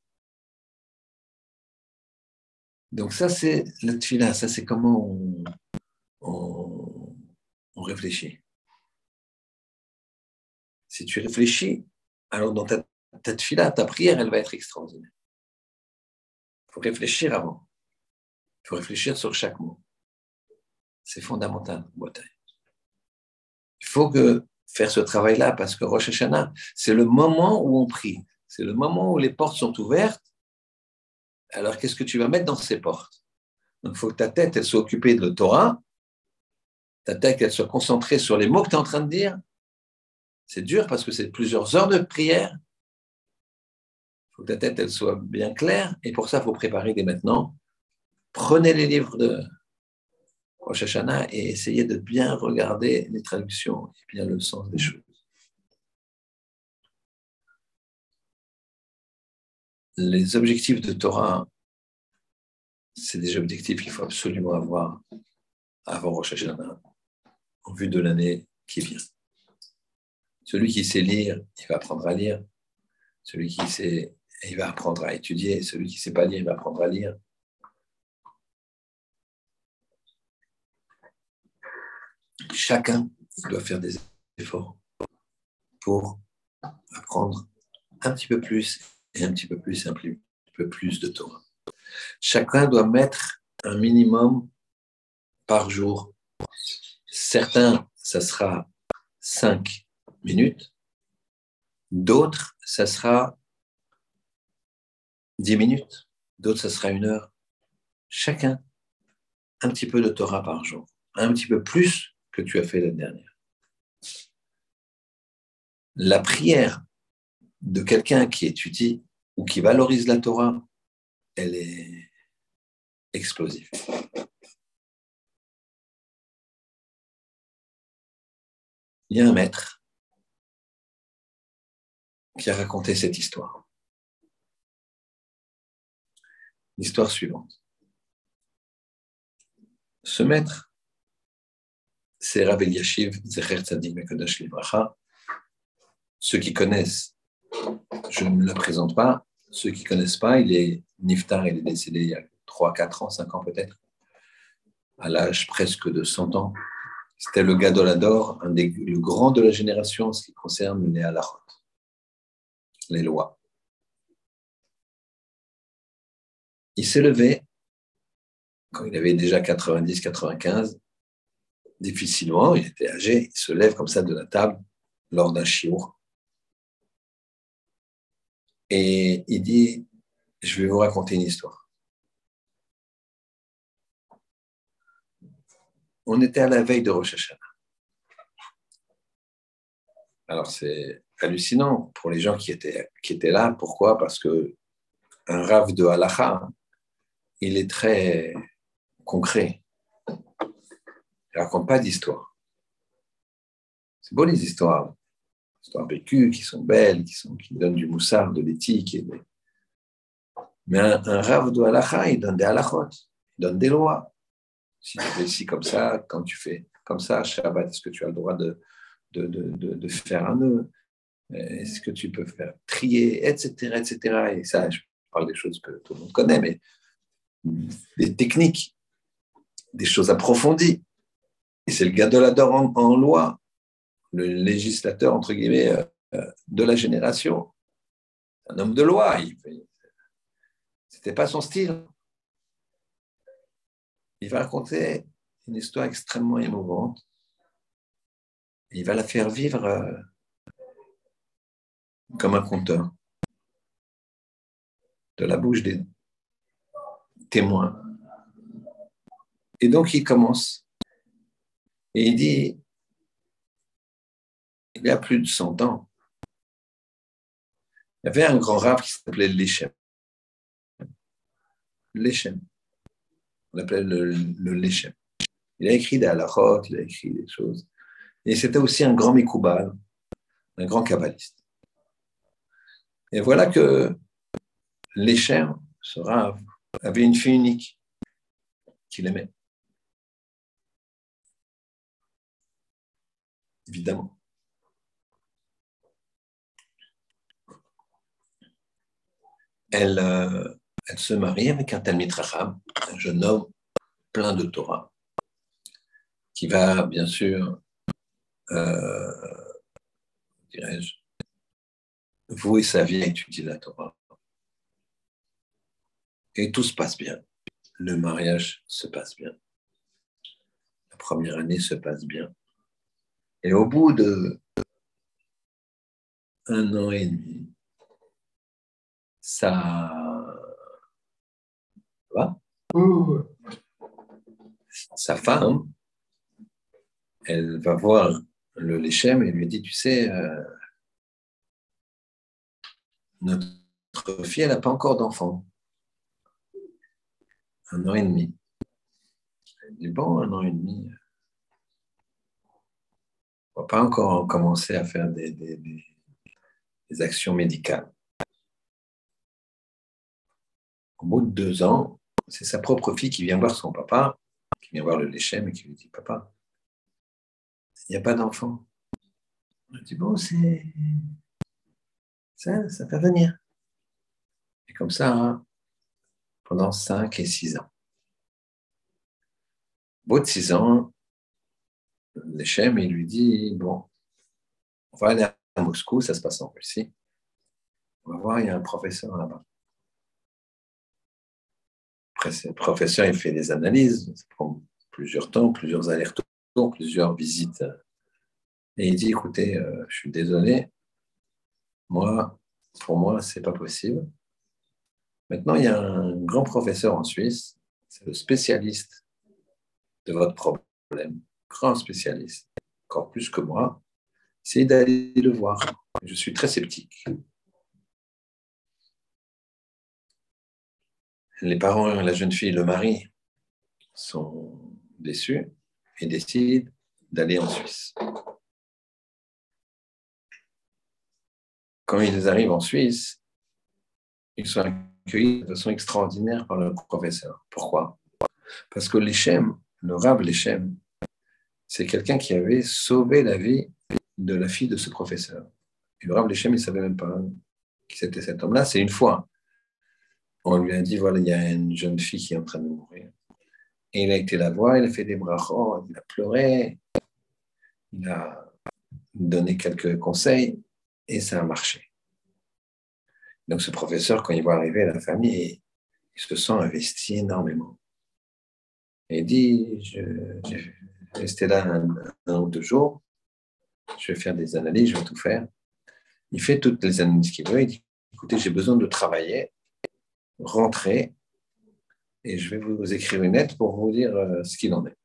Speaker 1: Donc ça, c'est la tfila, ça c'est comment on, réfléchit. Si tu réfléchis, alors dans ta, ta tfila, ta prière, elle va être extraordinaire. Il faut réfléchir avant. Il faut réfléchir sur chaque mot. C'est fondamental. Il faut que faire ce travail-là parce que Rosh Hashanah, c'est le moment où on prie. C'est le moment où les portes sont ouvertes. Alors, qu'est-ce que tu vas mettre dans ces portes? Donc, il faut que ta tête, elle soit occupée de Torah. Ta tête, elle soit concentrée sur les mots que tu es en train de dire. C'est dur parce que c'est plusieurs heures de prière. Il faut que ta tête, elle soit bien claire. Et pour ça, il faut préparer dès maintenant prenez les livres de Rosh et essayez de bien regarder les traductions et bien le sens des choses. Les objectifs de Torah, c'est des objectifs qu'il faut absolument avoir avant Rosh en vue de l'année qui vient. Celui qui sait lire, il va apprendre à lire. Celui qui sait, il va apprendre à étudier. Celui qui ne sait pas lire, il va apprendre à lire. chacun doit faire des efforts pour apprendre un petit peu plus un petit peu plus un petit peu plus de Torah. Chacun doit mettre un minimum par jour. Certains, ça sera cinq minutes. D'autres, ça sera dix minutes. D'autres, ça sera une heure. Chacun, un petit peu de Torah par jour. Un petit peu plus que tu as fait l'année dernière. La prière de quelqu'un qui étudie ou qui valorise la Torah, elle est explosive. Il y a un maître qui a raconté cette histoire. L'histoire suivante. Ce maître c'est Rabbi Yashiv Zecher Tzadik Libracha. Ceux qui connaissent, je ne le présente pas. Ceux qui ne connaissent pas, il est Niftar, il est décédé il y a 3, 4 ans, 5 ans peut-être, à l'âge presque de 100 ans. C'était le Gadolador, un des, le grand de la génération en ce qui concerne les halachot, les lois. Il s'est levé quand il avait déjà 90-95 difficilement, il était âgé, il se lève comme ça de la table lors d'un chiour. Et il dit, je vais vous raconter une histoire. On était à la veille de Rosh Hashanah. Alors c'est hallucinant pour les gens qui étaient, qui étaient là. Pourquoi? Parce que un rave de halacha, il est très concret. Il ne raconte pas d'histoire. C'est beau les histoires. Histoires vécues, qui sont belles, qui, donnent du moussard, de l'éthique. Mais un, un rav de halakha, il donne des halachot, il donne des lois. Si tu fais ici comme ça, quand tu fais comme ça, Shabbat, est-ce que tu as le droit de, de, de, de faire un nœud? Est-ce que tu peux faire trier, etc., etc. Et ça, je parle des choses que tout le monde connaît, mais des techniques, des choses approfondies. Et c'est le gadolador en, en loi, le législateur, entre guillemets, euh, euh, de la génération. Un homme de loi. Ce n'était pas son style. Il va raconter une histoire extrêmement émouvante. Il va la faire vivre euh, comme un conteur. de la bouche des témoins. Et donc il commence. Et il dit, il y a plus de 100 ans, il y avait un grand rap qui s'appelait Léchem. Léchem. On l'appelait le, le Léchem. Il a écrit des halachot, il a écrit des choses. Et c'était aussi un grand Mikoubal, un grand kabbaliste. Et voilà que Léchem, ce rave, avait une fille unique qu'il aimait. Évidemment. Elle, euh, elle se marie avec un Talmid Racham, un jeune homme plein de Torah, qui va bien sûr, euh, dirais-je, vouer sa vie à étudier la Torah. Et tout se passe bien. Le mariage se passe bien. La première année se passe bien. Et au bout de un an et demi, Sa femme, elle va voir le Léchem et lui dit, tu sais, euh, notre fille, elle n'a pas encore d'enfant. Un an et demi. Elle dit, bon, un an et demi. On va pas encore commencer à faire des actions médicales. Au bout de deux ans, c'est sa propre fille qui vient voir son papa, qui vient voir le Léchem et qui lui dit Papa, il n'y a pas d'enfant. Il dit Bon, c'est. Ça, ça peut venir. Et comme ça, hein, pendant cinq et six ans. Au bout de six ans, Léchem, il lui dit Bon, on va aller à Moscou, ça se passe en Russie. On va voir, il y a un professeur là-bas. Professeur, il fait des analyses, ça prend plusieurs temps, plusieurs allers-retours, plusieurs visites. Et il dit, écoutez, euh, je suis désolé, moi, pour moi, c'est pas possible. Maintenant, il y a un grand professeur en Suisse, c'est le spécialiste de votre problème, grand spécialiste, encore plus que moi. C'est d'aller le voir. Je suis très sceptique. Les parents, la jeune fille le mari sont déçus et décident d'aller en Suisse. Quand ils arrivent en Suisse, ils sont accueillis de façon extraordinaire par le professeur. Pourquoi? Parce que l'Echem, le rab l'Echem, c'est quelqu'un qui avait sauvé la vie de la fille de ce professeur. Et le rab l'Echem, il ne savait même pas qui c'était cet homme-là. C'est une fois on lui a dit voilà, il y a une jeune fille qui est en train de mourir. Et il a été la voir, il a fait des brachos, il a pleuré, il a donné quelques conseils et ça a marché. Donc ce professeur, quand il voit arriver la famille, il se sent investi énormément. Il dit, je, vais rester là un, ou deux jours, je vais faire des analyses, je vais tout faire. Il fait toutes les analyses qu'il veut, il dit, écoutez, j'ai besoin de travailler, rentrer et je vais vous écrire une lettre pour vous dire euh, ce qu'il en est.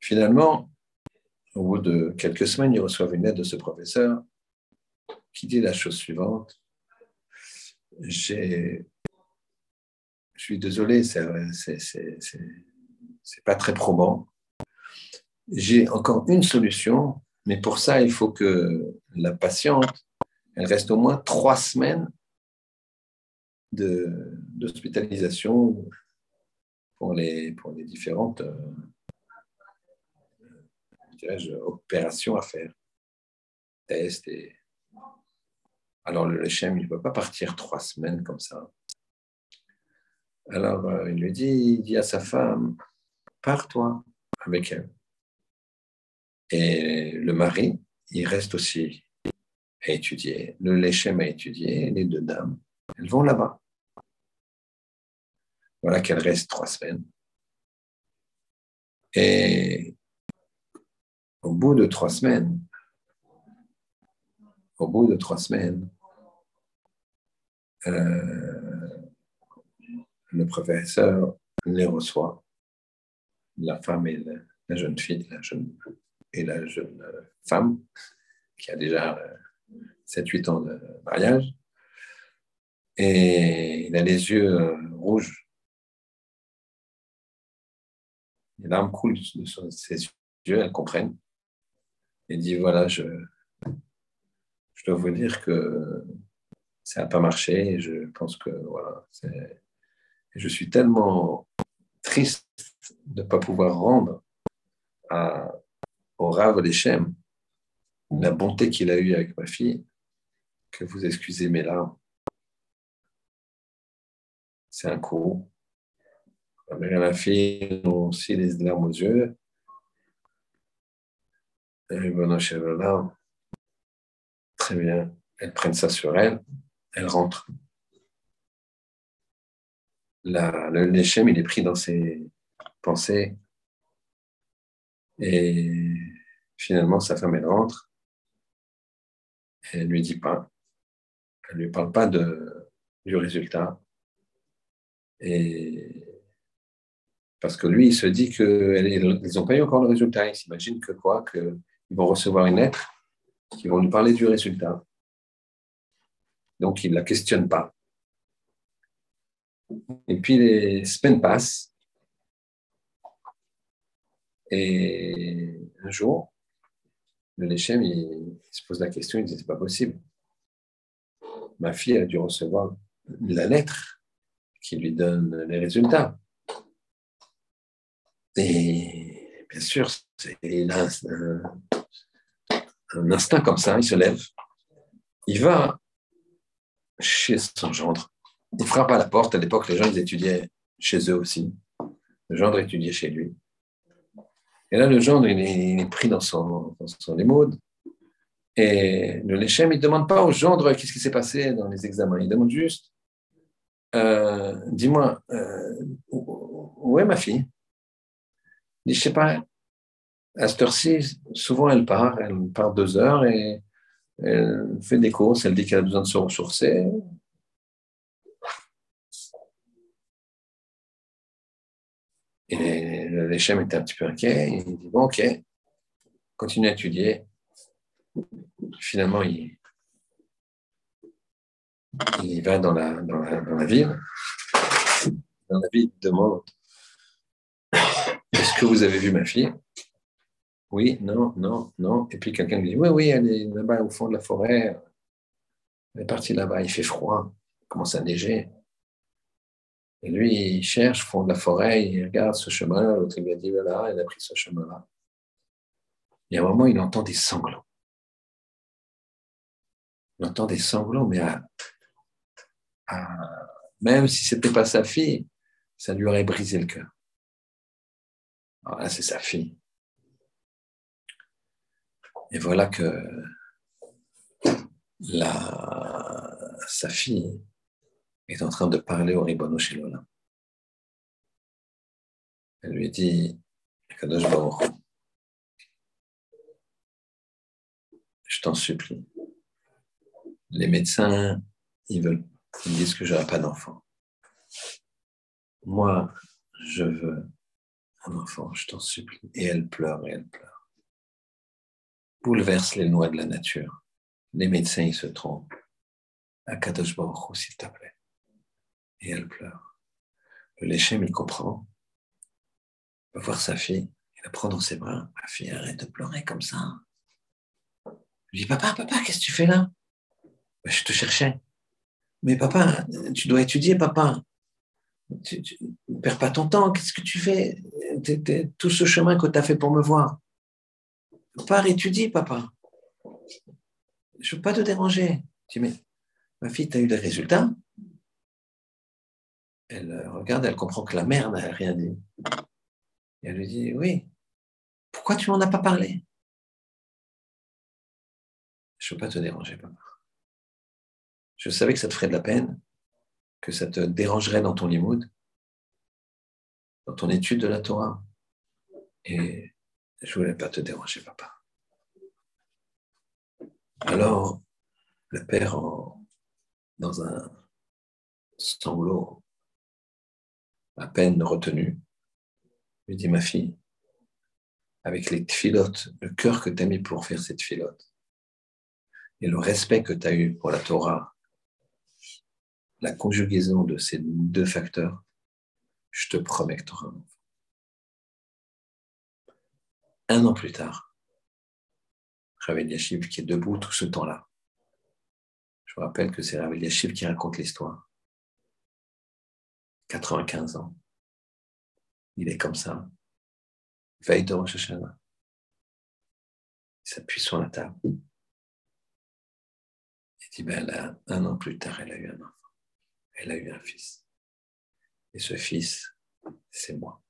Speaker 1: Finalement, au bout de quelques semaines, ils reçoivent une lettre de ce professeur qui dit la chose suivante. Je suis désolé, c'est pas très probant. J'ai encore une solution, mais pour ça, il faut que la patiente, elle reste au moins trois semaines d'hospitalisation pour les, pour les différentes euh, opérations à faire, tests. Et... Alors le Lechem, il ne peut pas partir trois semaines comme ça. Alors euh, il lui dit, il dit à sa femme, pars-toi avec elle. Et le mari, il reste aussi à étudier. Le Lechem a étudié, les deux dames. Elles vont là-bas. Voilà qu'elles restent trois semaines. Et au bout de trois semaines, au bout de trois semaines, euh, le professeur les reçoit, la femme et la, jeune fille, la jeune, et la jeune femme, qui a déjà 7-8 ans de mariage, et il a les yeux rouges. Les larmes coulent de ses yeux, elles comprennent. Il dit voilà, je, je dois vous dire que ça n'a pas marché. Et je pense que voilà, je suis tellement triste de ne pas pouvoir rendre à, au Rav Lechem la bonté qu'il a eue avec ma fille que vous excusez mes larmes. C'est un coup. Et la fille aussi les larmes aux yeux. Et très bien. Elles prennent ça sur elles elle rentre. le Nechem, il est pris dans ses pensées. Et finalement, sa femme, elle rentre. elle ne lui dit pas. Elle ne lui parle pas de, du résultat. Et parce que lui, il se dit qu'ils n'ont pas eu encore le résultat. Il s'imagine que quoi Qu'ils vont recevoir une lettre qui vont lui parler du résultat. Donc, il ne la questionne pas. Et puis, les semaines passent. Et un jour, le Lechem, il, se pose la question, il dit, c'est pas possible. Ma fille a dû recevoir la lettre qui lui donne les résultats. Et bien sûr, c'est un, un instinct comme ça, il se lève, il va chez son gendre. Il frappe à la porte. À l'époque, les gens ils étudiaient chez eux aussi. Le gendre étudiait chez lui. Et là, le gendre, il est, pris dans son, dans son Et le Léchem, il ne demande pas au gendre qu'est-ce qui s'est passé dans les examens. Il demande juste euh, Dis-moi, euh, où est ma fille? Je sais pas. À cette heure-ci, souvent, elle part. Elle part deux heures et elle fait des courses, elle dit qu'elle a besoin de se ressourcer. Et l'échem était un petit peu inquiet. Il dit Bon, ok, continue à étudier. Finalement, il, il va dans la, dans, la, dans la ville. Dans la ville, il demande Est-ce que vous avez vu ma fille? Oui, non, non, non. Et puis quelqu'un lui dit, oui, oui, elle est là-bas au fond de la forêt. Elle est partie là-bas, il fait froid, il commence à neiger. Et lui, il cherche au fond de la forêt, il regarde ce chemin, l'autre lui a dit, voilà, elle a pris ce chemin-là. Et à un moment, il entend des sanglots. Il entend des sanglots, mais même si ce n'était pas sa fille, ça lui aurait brisé le cœur. Alors là, c'est sa fille. Et voilà que sa fille est en train de parler au Ribono Shelola. Elle lui dit, je t'en supplie. Les médecins, ils ils disent que je n'aurai pas d'enfant. Moi, je veux un enfant, je t'en supplie. Et elle pleure et elle pleure bouleverse les lois de la nature. Les médecins, ils se trompent. Akadosh Baruch s'il te plaît. Et elle pleure. Le Léchem, il comprend. Il va voir sa fille. Il la prend dans ses bras. Ma fille, arrête de pleurer comme ça. Je dis, papa, papa, qu'est-ce que tu fais là? Ben, Je te cherchais. Mais papa, tu dois étudier, papa. Tu ne perds pas ton temps. Qu'est-ce que tu fais? Tout ce chemin que tu as fait pour me voir. Pars, étudie, papa. Je ne veux pas te déranger. Je dis, mais ma fille, tu as eu des résultats? Elle euh, regarde, elle comprend que la mère n'a rien dit. Elle lui dit, oui. Pourquoi tu m'en as pas parlé? Je ne veux pas te déranger, papa. Je savais que ça te ferait de la peine, que ça te dérangerait dans ton limoud, dans ton étude de la Torah. Et je voulais pas te déranger, papa. Alors, le père, dans un sanglot à peine retenu, lui dit, ma fille, avec les filotes, le cœur que tu as mis pour faire cette filote, et le respect que tu as eu pour la Torah, la conjugaison de ces deux facteurs, je te promets que tu auras un enfant. Un an plus tard, Ravel Yashiv qui est debout tout ce temps-là. Je vous rappelle que c'est Ravel Yashiv qui raconte l'histoire. 95 ans. Il est comme ça. Veille de Rosh Hashanah. Il s'appuie sur la table. Il dit, ben, un an plus tard, elle a eu un enfant. Elle a eu un fils. Et ce fils, c'est moi.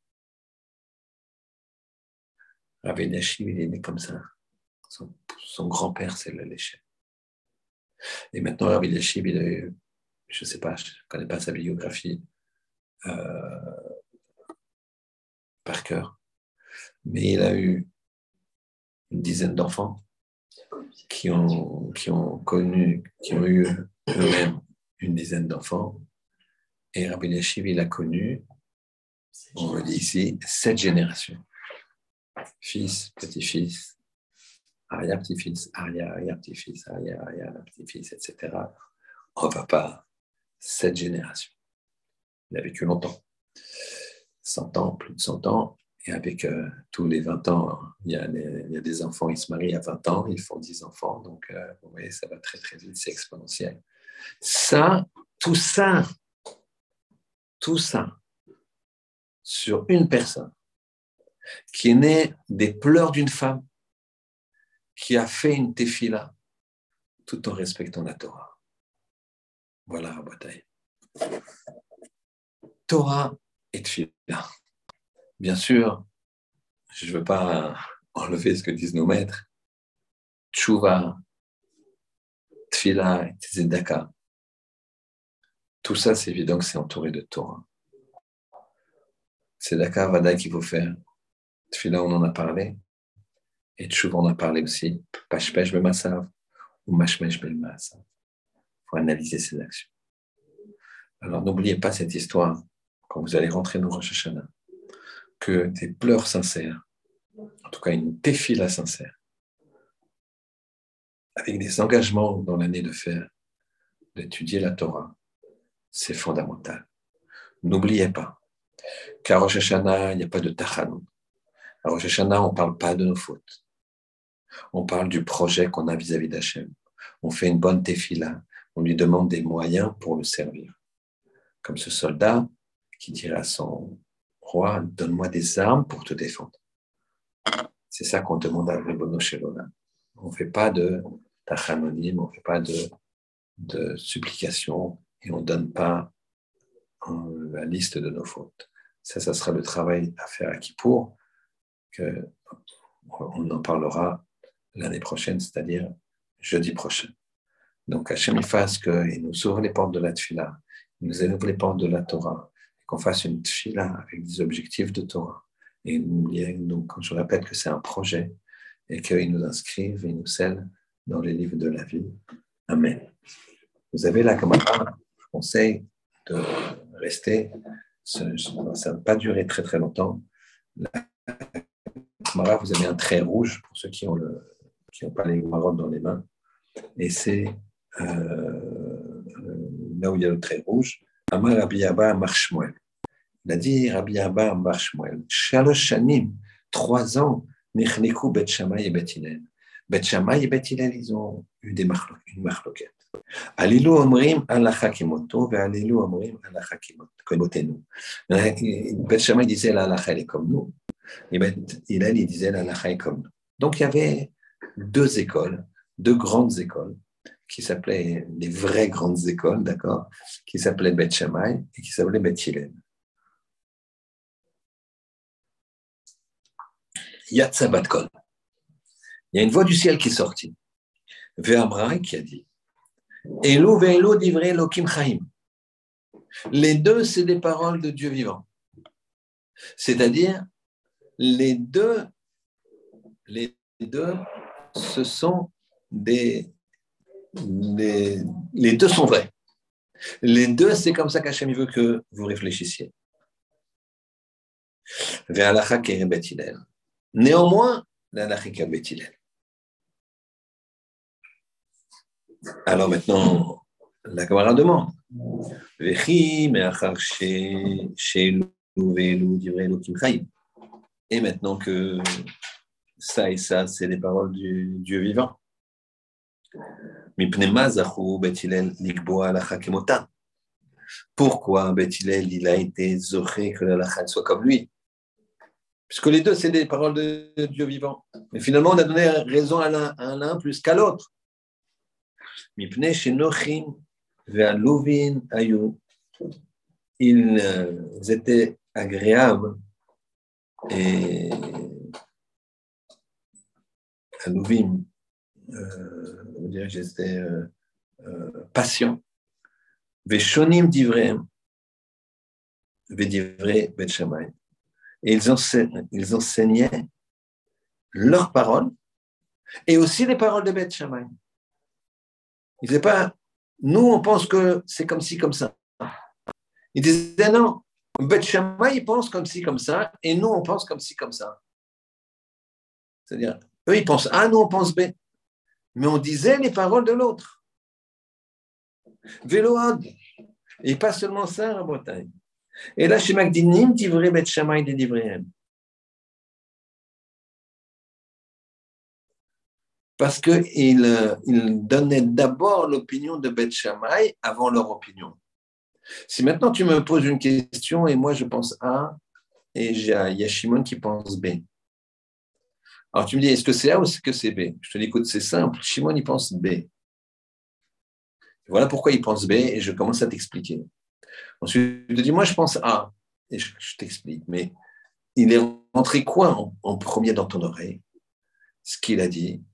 Speaker 1: Rabbi Nashim, il est né comme ça. Son, grand-père, c'est le léché. Et maintenant, Rabbi Nashim, il a eu, je ne sais pas, je ne connais pas sa biographie euh, par cœur, mais il a eu une dizaine d'enfants qui ont, qui ont connu, qui ont eu eux-mêmes une dizaine d'enfants. Et Rabbi Yashiv, il a connu, on le dit ici, sept générations. Fils, petit-fils, arrière-petit-fils, arrière-arrière-petit-fils, arrière-arrière-petit-fils, etc. On va pas sept générations. Il a vécu longtemps. 100 ans, plus de 100 ans. Et avec euh, tous les 20 ans, il y, a il y, a des enfants, ils se marient à 20 ans, ils font 10 enfants. Donc, euh, vous voyez, ça va très, très vite, c'est exponentiel. Ça, tout ça, tout ça, sur une personne qui est née des pleurs d'une femme, qui a fait une tefila, tout en respectant la Torah. Voilà la bataille. Torah et tefila. Bien sûr, je ne veux pas enlever ce que disent nos maîtres. Tchouva, tefila, tzedaka. Tout ça, c'est évident que c'est entouré de Torah. C'est Dakar Vada qu'il faut faire. Tfila, on en a parlé. Et Tchouv, on a parlé aussi. Pashpesh Bemasav ou Mashmesh Bemasav. Il faut analyser ses actions. Alors n'oubliez pas cette histoire quand vous allez rentrer dans Rosh Hashanah, que des pleurs sincères, en tout cas une tefila sincère, avec des engagements dans l'année de faire, d'étudier la Torah, c'est fondamental. N'oubliez pas qu'à Rosh Hashanah, il n'y a pas de tachanun. À Rosh Hashanah, on ne parle pas de nos fautes. On parle du projet qu'on a vis-à-vis d'Hachem. On fait une bonne tefila. On lui demande des moyens pour le servir. Comme ce soldat qui dirait à son roi Donne-moi des armes pour te défendre. C'est ça qu'on demande à Rebono Shelona. On ne fait pas de tachanonim, on ne fait pas de, de supplication et on ne donne pas la liste de nos fautes. Ça, ça sera le travail à faire à Kippour, que on en parlera l'année prochaine, c'est-à-dire jeudi prochain. Donc, Hachem fasse qu'il nous ouvre les portes de la tfila, il nous ouvre les portes de la Torah, qu'on fasse une tfila avec des objectifs de Torah. Et donc, je répète que c'est un projet et qu'il nous inscrive et nous scelle dans les livres de la vie. Amen. Vous avez la camarade conseille de rester. Ça ne va pas durer très très longtemps. Là, vous avez un trait rouge pour ceux qui ont qui n'ont pas les marottes dans les mains. Et c'est euh, là où il y a le trait rouge. Amar Rabbi Abba Marshmuel. Il a dit Rabbi Abba Marshmuel. Shalosh Shanim, trois ans, Nechniku Bet Shammai et Bet. Bet Shammai et Bet ils ont eu des une marloquette. Alilou omrim alacha kimoto, et alilou omrim alacha kimotenu. Bet Shammai disait l'alacha est comme nous, et Bet Hillel il disait l'alacha est comme nous. Donc il y avait deux écoles, deux grandes écoles qui s'appelaient les vraies grandes écoles, d'accord, qui s'appelaient Bet Shammai et qui s'appelaient Bet Hillel. Yatsabatkol. Il y a une voix du ciel qui est sortie. Ve'amra qui a dit Elo divrei chaim. Les deux, c'est des paroles de Dieu vivant. C'est-à-dire, les deux, les deux, ce sont des, les, les deux sont vrais. Les deux, c'est comme ça qu'Hachem veut que vous réfléchissiez. Néanmoins, Alors maintenant, la Gemara demande. Et maintenant que ça et ça, c'est les paroles du Dieu vivant. Pourquoi Bethilel, il a été zoré que la soit comme lui? Puisque les deux, c'est des paroles de Dieu vivant. Mais finalement, on a donné raison à l'un plus qu'à l'autre. Ils euh, étaient agréables et Alovim, euh, on dirait que j'étais euh, euh, patient. Veshonim divreim, vedivre bet Et ils, enseignaient, leurs paroles et aussi les paroles de Bet Shammai. Ils disaient pas, nous on pense que c'est comme ci, comme ça. Ils disaient non, Bet Shammai pense comme ci, comme ça, et nous on pense comme ci, comme ça. C'est-à-dire, eux ils pensent A, nous on pense B. Mais on disait les paroles de l'autre. Véload. Et pas seulement ça, en Bretagne. Et là, chez Magdinim, vrai Bet Shammai des Divréem. parce qu'ils euh, il donnaient d'abord l'opinion de Beth Shammai avant leur opinion. Si maintenant tu me poses une question et moi je pense A, et il y a Shimon qui pense B. Alors tu me dis, est-ce que c'est A ou est-ce que c'est B? Je te dis, écoute, c'est simple, Shimon il pense B. Voilà pourquoi il pense B et je commence à t'expliquer. Ensuite, je te dis, moi je pense A, et je, t'explique, mais il est rentré quoi en premier dans ton oreille? Ce qu'il a dit,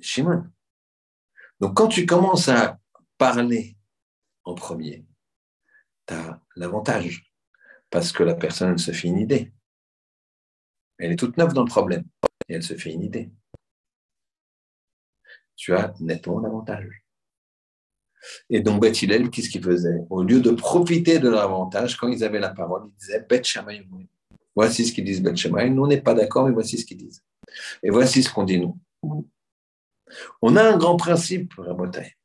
Speaker 1: Shimon. Donc, quand tu commences à parler en premier, tu as l'avantage parce que la personne se fait une idée. Elle est toute neuve dans le problème et elle se fait une idée. Tu as nettement l'avantage. Et donc, Beth qu'est-ce qu'il faisait? Au lieu de profiter de l'avantage, quand ils avaient la parole, ils disaient Beth Shammai. Voici ce qu'ils disent Beth Shammai. Nous, on n'est pas d'accord, mais voici ce qu'ils disent. Et voici ce qu'on dit nous. On a un grand principe, Rabotai.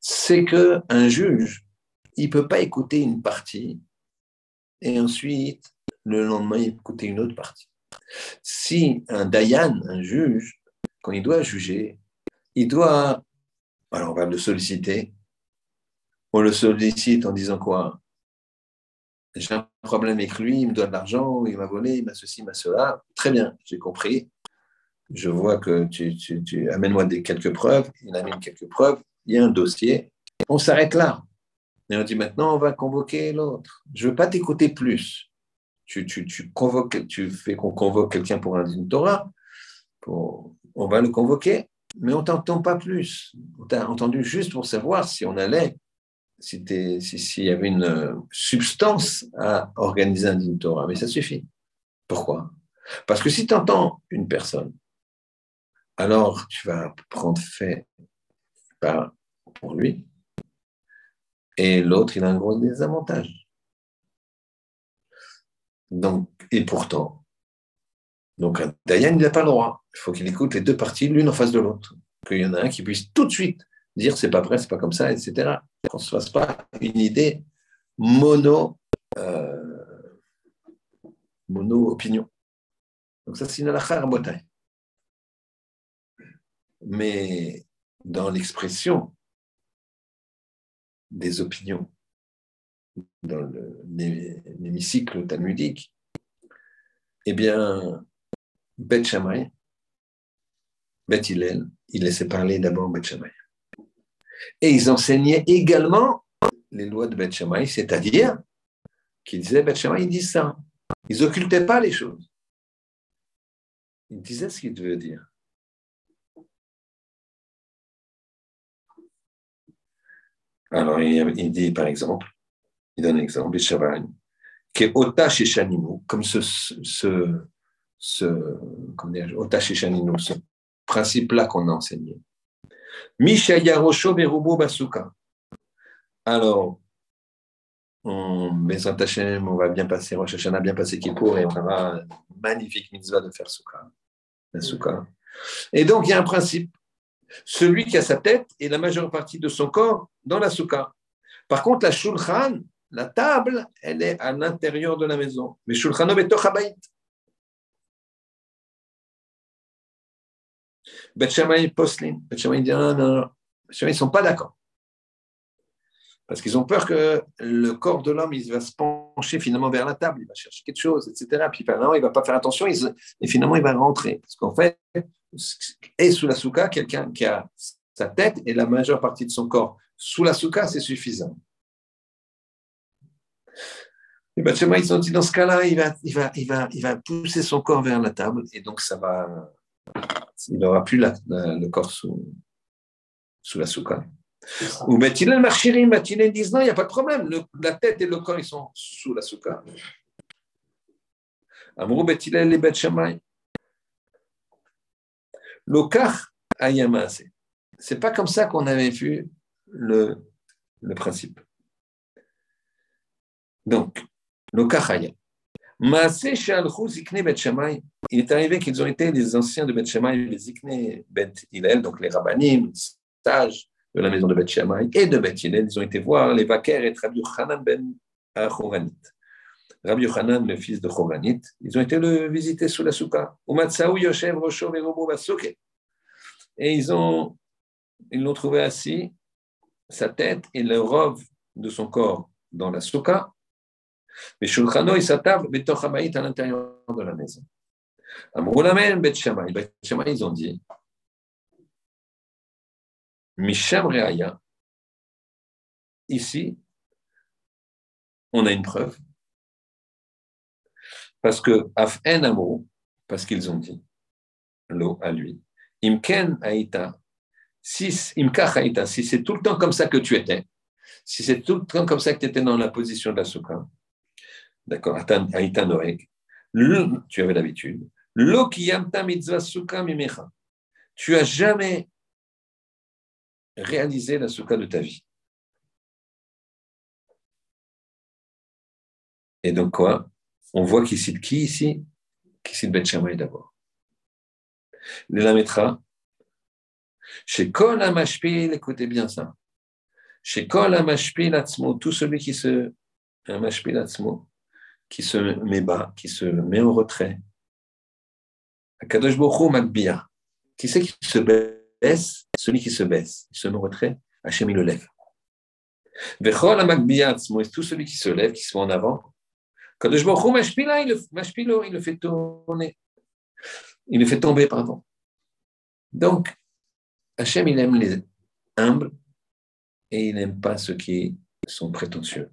Speaker 1: C'est qu'un juge, il ne peut pas écouter une partie et ensuite, le lendemain, écouter une autre partie. Si un Dayan, un juge, quand il doit juger, il doit, alors on va le solliciter, on le sollicite en disant quoi? J'ai un problème avec lui, il me doit de l'argent, il m'a volé, il m'a ceci, il m'a cela. Très bien, j'ai compris je vois que tu, tu, amènes-moi des, quelques preuves, il amène quelques preuves, il y a un dossier, on s'arrête là. Et on dit maintenant, on va convoquer l'autre. Je ne veux pas t'écouter plus. Tu, tu, convoques, tu fais qu'on convoque quelqu'un pour un Torah, on va le convoquer, mais on ne t'entend pas plus. On t'a entendu juste pour savoir si on allait, s'il si, y avait une substance à organiser un dîme Torah. Mais ça suffit. Pourquoi? Parce que si tu entends une personne alors tu vas prendre fait pour lui, et l'autre, il a un gros désavantage. Donc, et pourtant, donc Dayan, il n'a pas le droit. Il faut qu'il écoute les deux parties, l'une en face de l'autre. Qu'il y en a un qui puisse tout de suite dire c'est pas vrai, c'est pas comme ça, etc. Qu'on ne se fasse pas une idée mono, euh. Donc ça, c'est une halakha à mais dans l'expression des opinions, dans l'hémicycle talmudique, eh bien, Beth Shammai, Beth Hillel, il laissait parler d'abord Beth Shammai. Et ils enseignaient également les lois de Beth Shammai, c'est-à-dire qu'ils disaient Beth Shammai, ils disent ça. Ils n'occultaient pas les choses. Ils disaient ce qu'ils devaient dire. Alors, il, dit, par exemple, il donne un exemple, qui est Ota comme ce, ce, ce, Ota ce principe-là qu'on a enseigné. Misha Yarosho Berubo Basuka. Alors, on, on va bien passer Rosh Hashanah, bien passer Kippour, et on aura une magnifique mitzvah de faire Soukha. La Soukha. Et donc, il y a un principe. Celui qui a sa tête et la majeure partie de son corps dans la Soukha. Par contre, la Shulchan, la table, elle est à l'intérieur de la maison. Mais Shulchan est Tochabayit. Bet Shammai Poslin. Bet Shammai dit non, non, non. ils ne sont pas d'accord. Parce qu'ils ont peur que le corps de l'homme, il va se pencher finalement vers la table, il va chercher quelque chose, etc. Puis finalement, il ne va pas faire attention et finalement, il va rentrer. Parce qu'en fait, est sous la souka quelqu'un qui a sa tête et la majeure partie de son corps. Sous la souka, c'est suffisant. Et ben, ils ont dit dans ce cas-là, il va, il, va, il, va, il va pousser son corps vers la table et donc ça va. Il n'aura plus le corps sous, sous la souka. Ou Betilel Marchirim, Betilel disent non, il n'y a pas de problème. la tête et le corps, ils sont sous la souka. Amrou Betilel et Bet Shamay. Lokar Ayamase. C'est pas comme ça qu'on avait vu le, le principe. Donc, Lokar Ayam. Il est arrivé qu'ils ont été les anciens de Bet Shammai, les Zikne Bet Hillel, donc les rabbinim, sages, de la maison de Beth Shammai et de Beth Hillel. Ils ont été voir les vaquers et Rabbi Yochanan ben Choranit. Rabbi Yochanan, le fils de Choranit, ils ont été le visiter sous la souka. Et ils ont, ils l'ont trouvé assis, sa tête et le robe de son corps dans la souka. Mais Shulchano et sa à l'intérieur de la maison. Amroulamen Bet Shammai. Bet Shammai, ils ont dit Misham Reaya, ici, on a une preuve. Parce que Af'en Amo, parce qu'ils ont dit l'eau à lui, Imken Aïta, si si c'est tout le temps comme ça que tu étais, si c'est tout le temps comme ça que tu étais dans la position de la soukha, d'accord, Aïta Noek, tu avais l'habitude, yamta mitzvah mimecha, tu as jamais réaliser la soukha de ta vie. Et donc quoi? On voit qu'il cite qui ici Qui cite Bet d'abord. Le Lametra, chez écoutez bien ça. Chez tout celui qui se, Amashpil Atzmo, qui se met bas, qui se met en retrait. Akadosh Bokhu Makbia, qui c'est qui se baisse? Celui qui se baisse, il se met en retrait, Hachem il le lève. Tout celui qui se lève, qui se met en avant, je il le, il le fait tourner. Il le fait tomber, pardon. Donc, Hachem, il aime les humbles et il n'aime pas ceux qui sont prétentieux.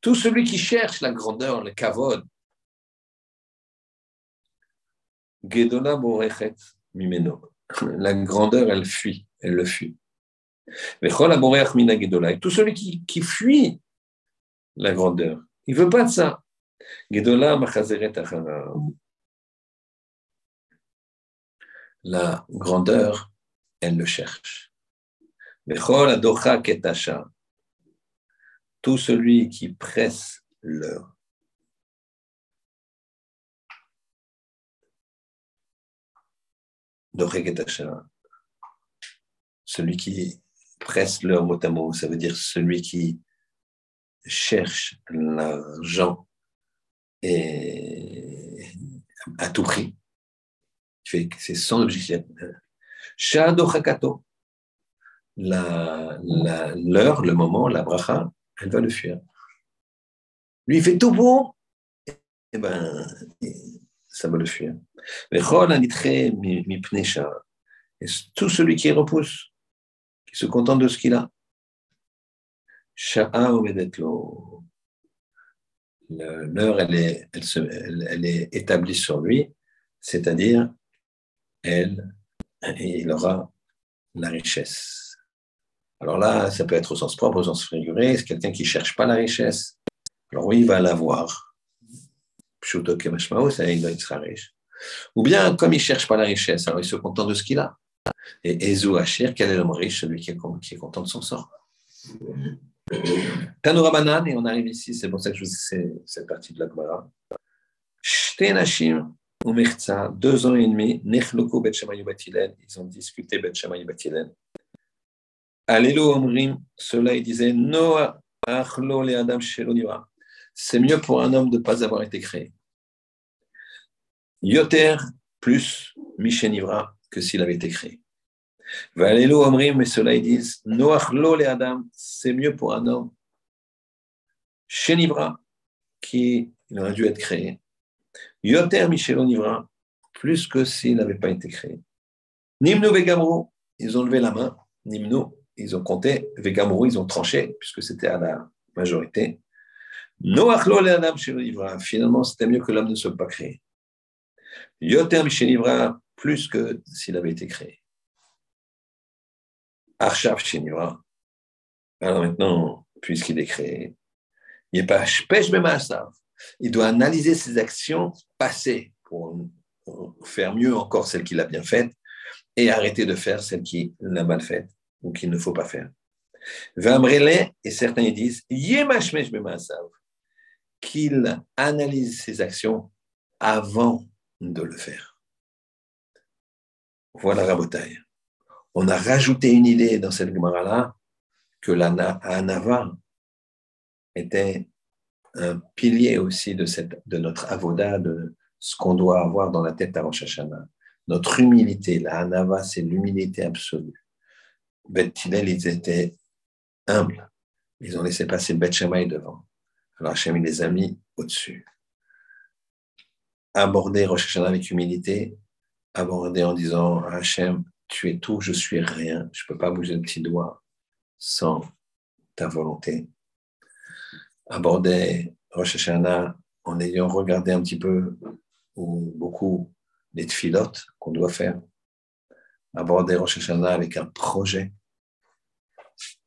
Speaker 1: Tout celui qui cherche la grandeur, le kavod, Gedona Borechet Mimeno. La grandeur, elle fuit, elle le fuit. Gedola. Tout celui qui, qui fuit la grandeur, il veut pas de ça. Gedola Machazeret La grandeur, elle le cherche. Tout celui qui presse l'heure celui qui presse leur mot à mot, ça veut dire celui qui cherche l'argent et à tout prix. C'est son objectif. Shado Hakato, l'heure, le moment, la bracha, elle va le fuir. Lui, il fait tout et eh ben, ça va le fuir. Et tout celui qui repousse, qui se contente de ce qu'il a, l'heure, elle est, elle, elle, est établie sur lui, c'est-à-dire, elle, il aura la richesse. Alors là, ça peut être au sens propre, au sens figuré, c'est quelqu'un qui ne cherche pas la richesse. Alors oui, il va l'avoir. Pshuto ça il sera riche. Ou bien, comme il ne cherche pas la richesse, alors il se contente de ce qu'il a. Et Ezou Hachir, quel est l'homme riche Celui qui est, qui est content de son sort? Tanoura Banan, et on arrive ici, c'est pour ça que je vous c'est cette partie de la Gemara. Shtenashim ou deux ans et demi, Nechloko Bet Batilen, ils ont discuté Bet Batilen. Allélo Omrim, cela il disait Noah Achlo le Adam Shelonira. C'est mieux pour un homme de ne pas avoir été créé. Yoter plus Mishenivra que s'il avait été créé. Valélo Omrim, mais cela ils disent Noachlo le Adam, c'est mieux pour un homme. Shenivra, qui aurait dû être créé. Yoter Mishelonivra, plus que s'il n'avait pas été créé. Nimno Vegamro, ils ont levé la main. Nimno, ils ont compté. Vegamro, ils ont tranché, puisque c'était à la majorité. Finalement, c'était mieux que l'homme ne soit pas créé. Yoter Mishelonivra, plus que s'il avait été créé. Arshav Shinura. Alors maintenant, puisqu'il est créé, il pas Il doit analyser ses actions passées pour faire mieux encore celles qu'il a bien faites et arrêter de faire celles qu'il a mal faites ou qu'il ne faut pas faire. et certains disent, qu'il analyse ses actions avant de le faire. Voilà Rabotaille on a rajouté une idée dans cette Gemara-là que l'anava était un pilier aussi de, cette, de notre avoda, de ce qu'on doit avoir dans la tête à Rosh. Notre humilité, la anava, c'est l'humilité absolue. Bet ils étaient humbles. Ils ont laissé passer Bet devant. Alors Hachem, les a mis au-dessus. Aborder Rosh Hashanah avec humilité, aborder en disant à Hachem, tu es tout, je suis rien, je ne peux pas bouger le petit doigt sans ta volonté. Aborder Rosh Hashanah en ayant regardé un petit peu ou beaucoup les tfilotes qu'on doit faire. Aborder Rosh Hashanah avec un projet.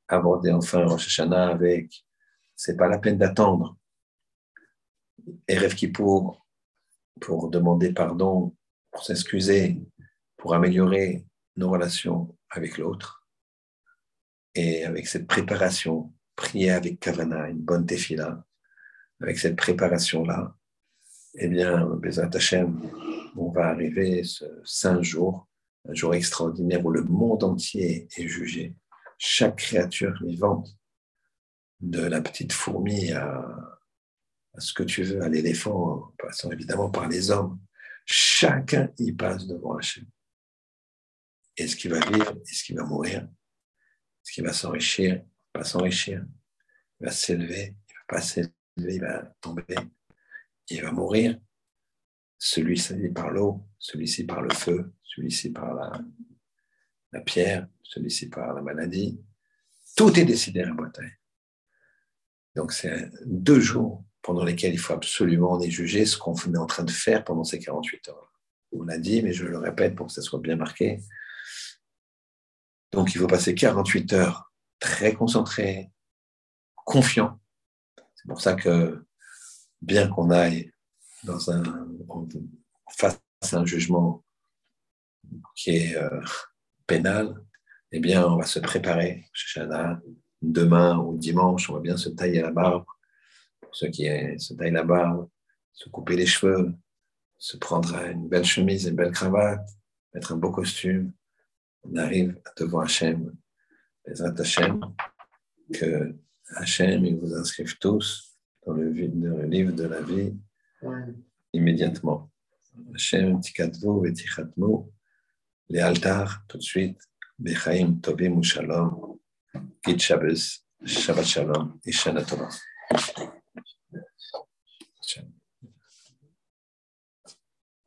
Speaker 1: Aborder enfin Rosh Hashanah avec c'est pas la peine d'attendre. Erev Kippour pour demander pardon, pour s'excuser, pour améliorer nos relations avec l'autre. Et avec cette préparation, prier avec Kavana, une bonne tefila, avec cette préparation-là, eh bien, on va arriver ce saint jour, un jour extraordinaire où le monde entier est jugé. Chaque créature vivante, de la petite fourmi à, ce que tu veux, à l'éléphant, passant évidemment par les hommes, chacun y passe devant Hachem. Est-ce qu'il va vivre Est-ce qu'il va mourir Est-ce qu'il va s'enrichir Pas s'enrichir Il va s'élever Il va pas s'élever Il va tomber Il va mourir Celui-ci par l'eau, celui-ci par le feu, celui-ci par la, pierre, celui-ci par la maladie. Tout est décidé à Bretagne. Donc, c'est deux jours pendant lesquels il faut absolument juger ce qu'on est en train de faire pendant ces 48 heures. On l'a dit, mais je le répète pour que ça soit bien marqué. Donc, il faut passer 48 heures très concentré, confiant. C'est pour ça que, bien qu'on aille dans un, face à un jugement qui est euh, pénal, eh bien, on va se préparer. Demain ou dimanche, on va bien se tailler la barbe. Pour ceux qui se taillent la barbe, se couper les cheveux, se prendre une belle chemise, une belle cravate, mettre un beau costume, on arrive devant Hachem, les Hachem, que Hachem, il vous inscrive tous dans le, livre de la vie immédiatement. Hachem, vetichatmu, les altars tout de suite, bechaim tovim ou shalom, Git Shabbos, Shabbat Shalom et Shana Tova.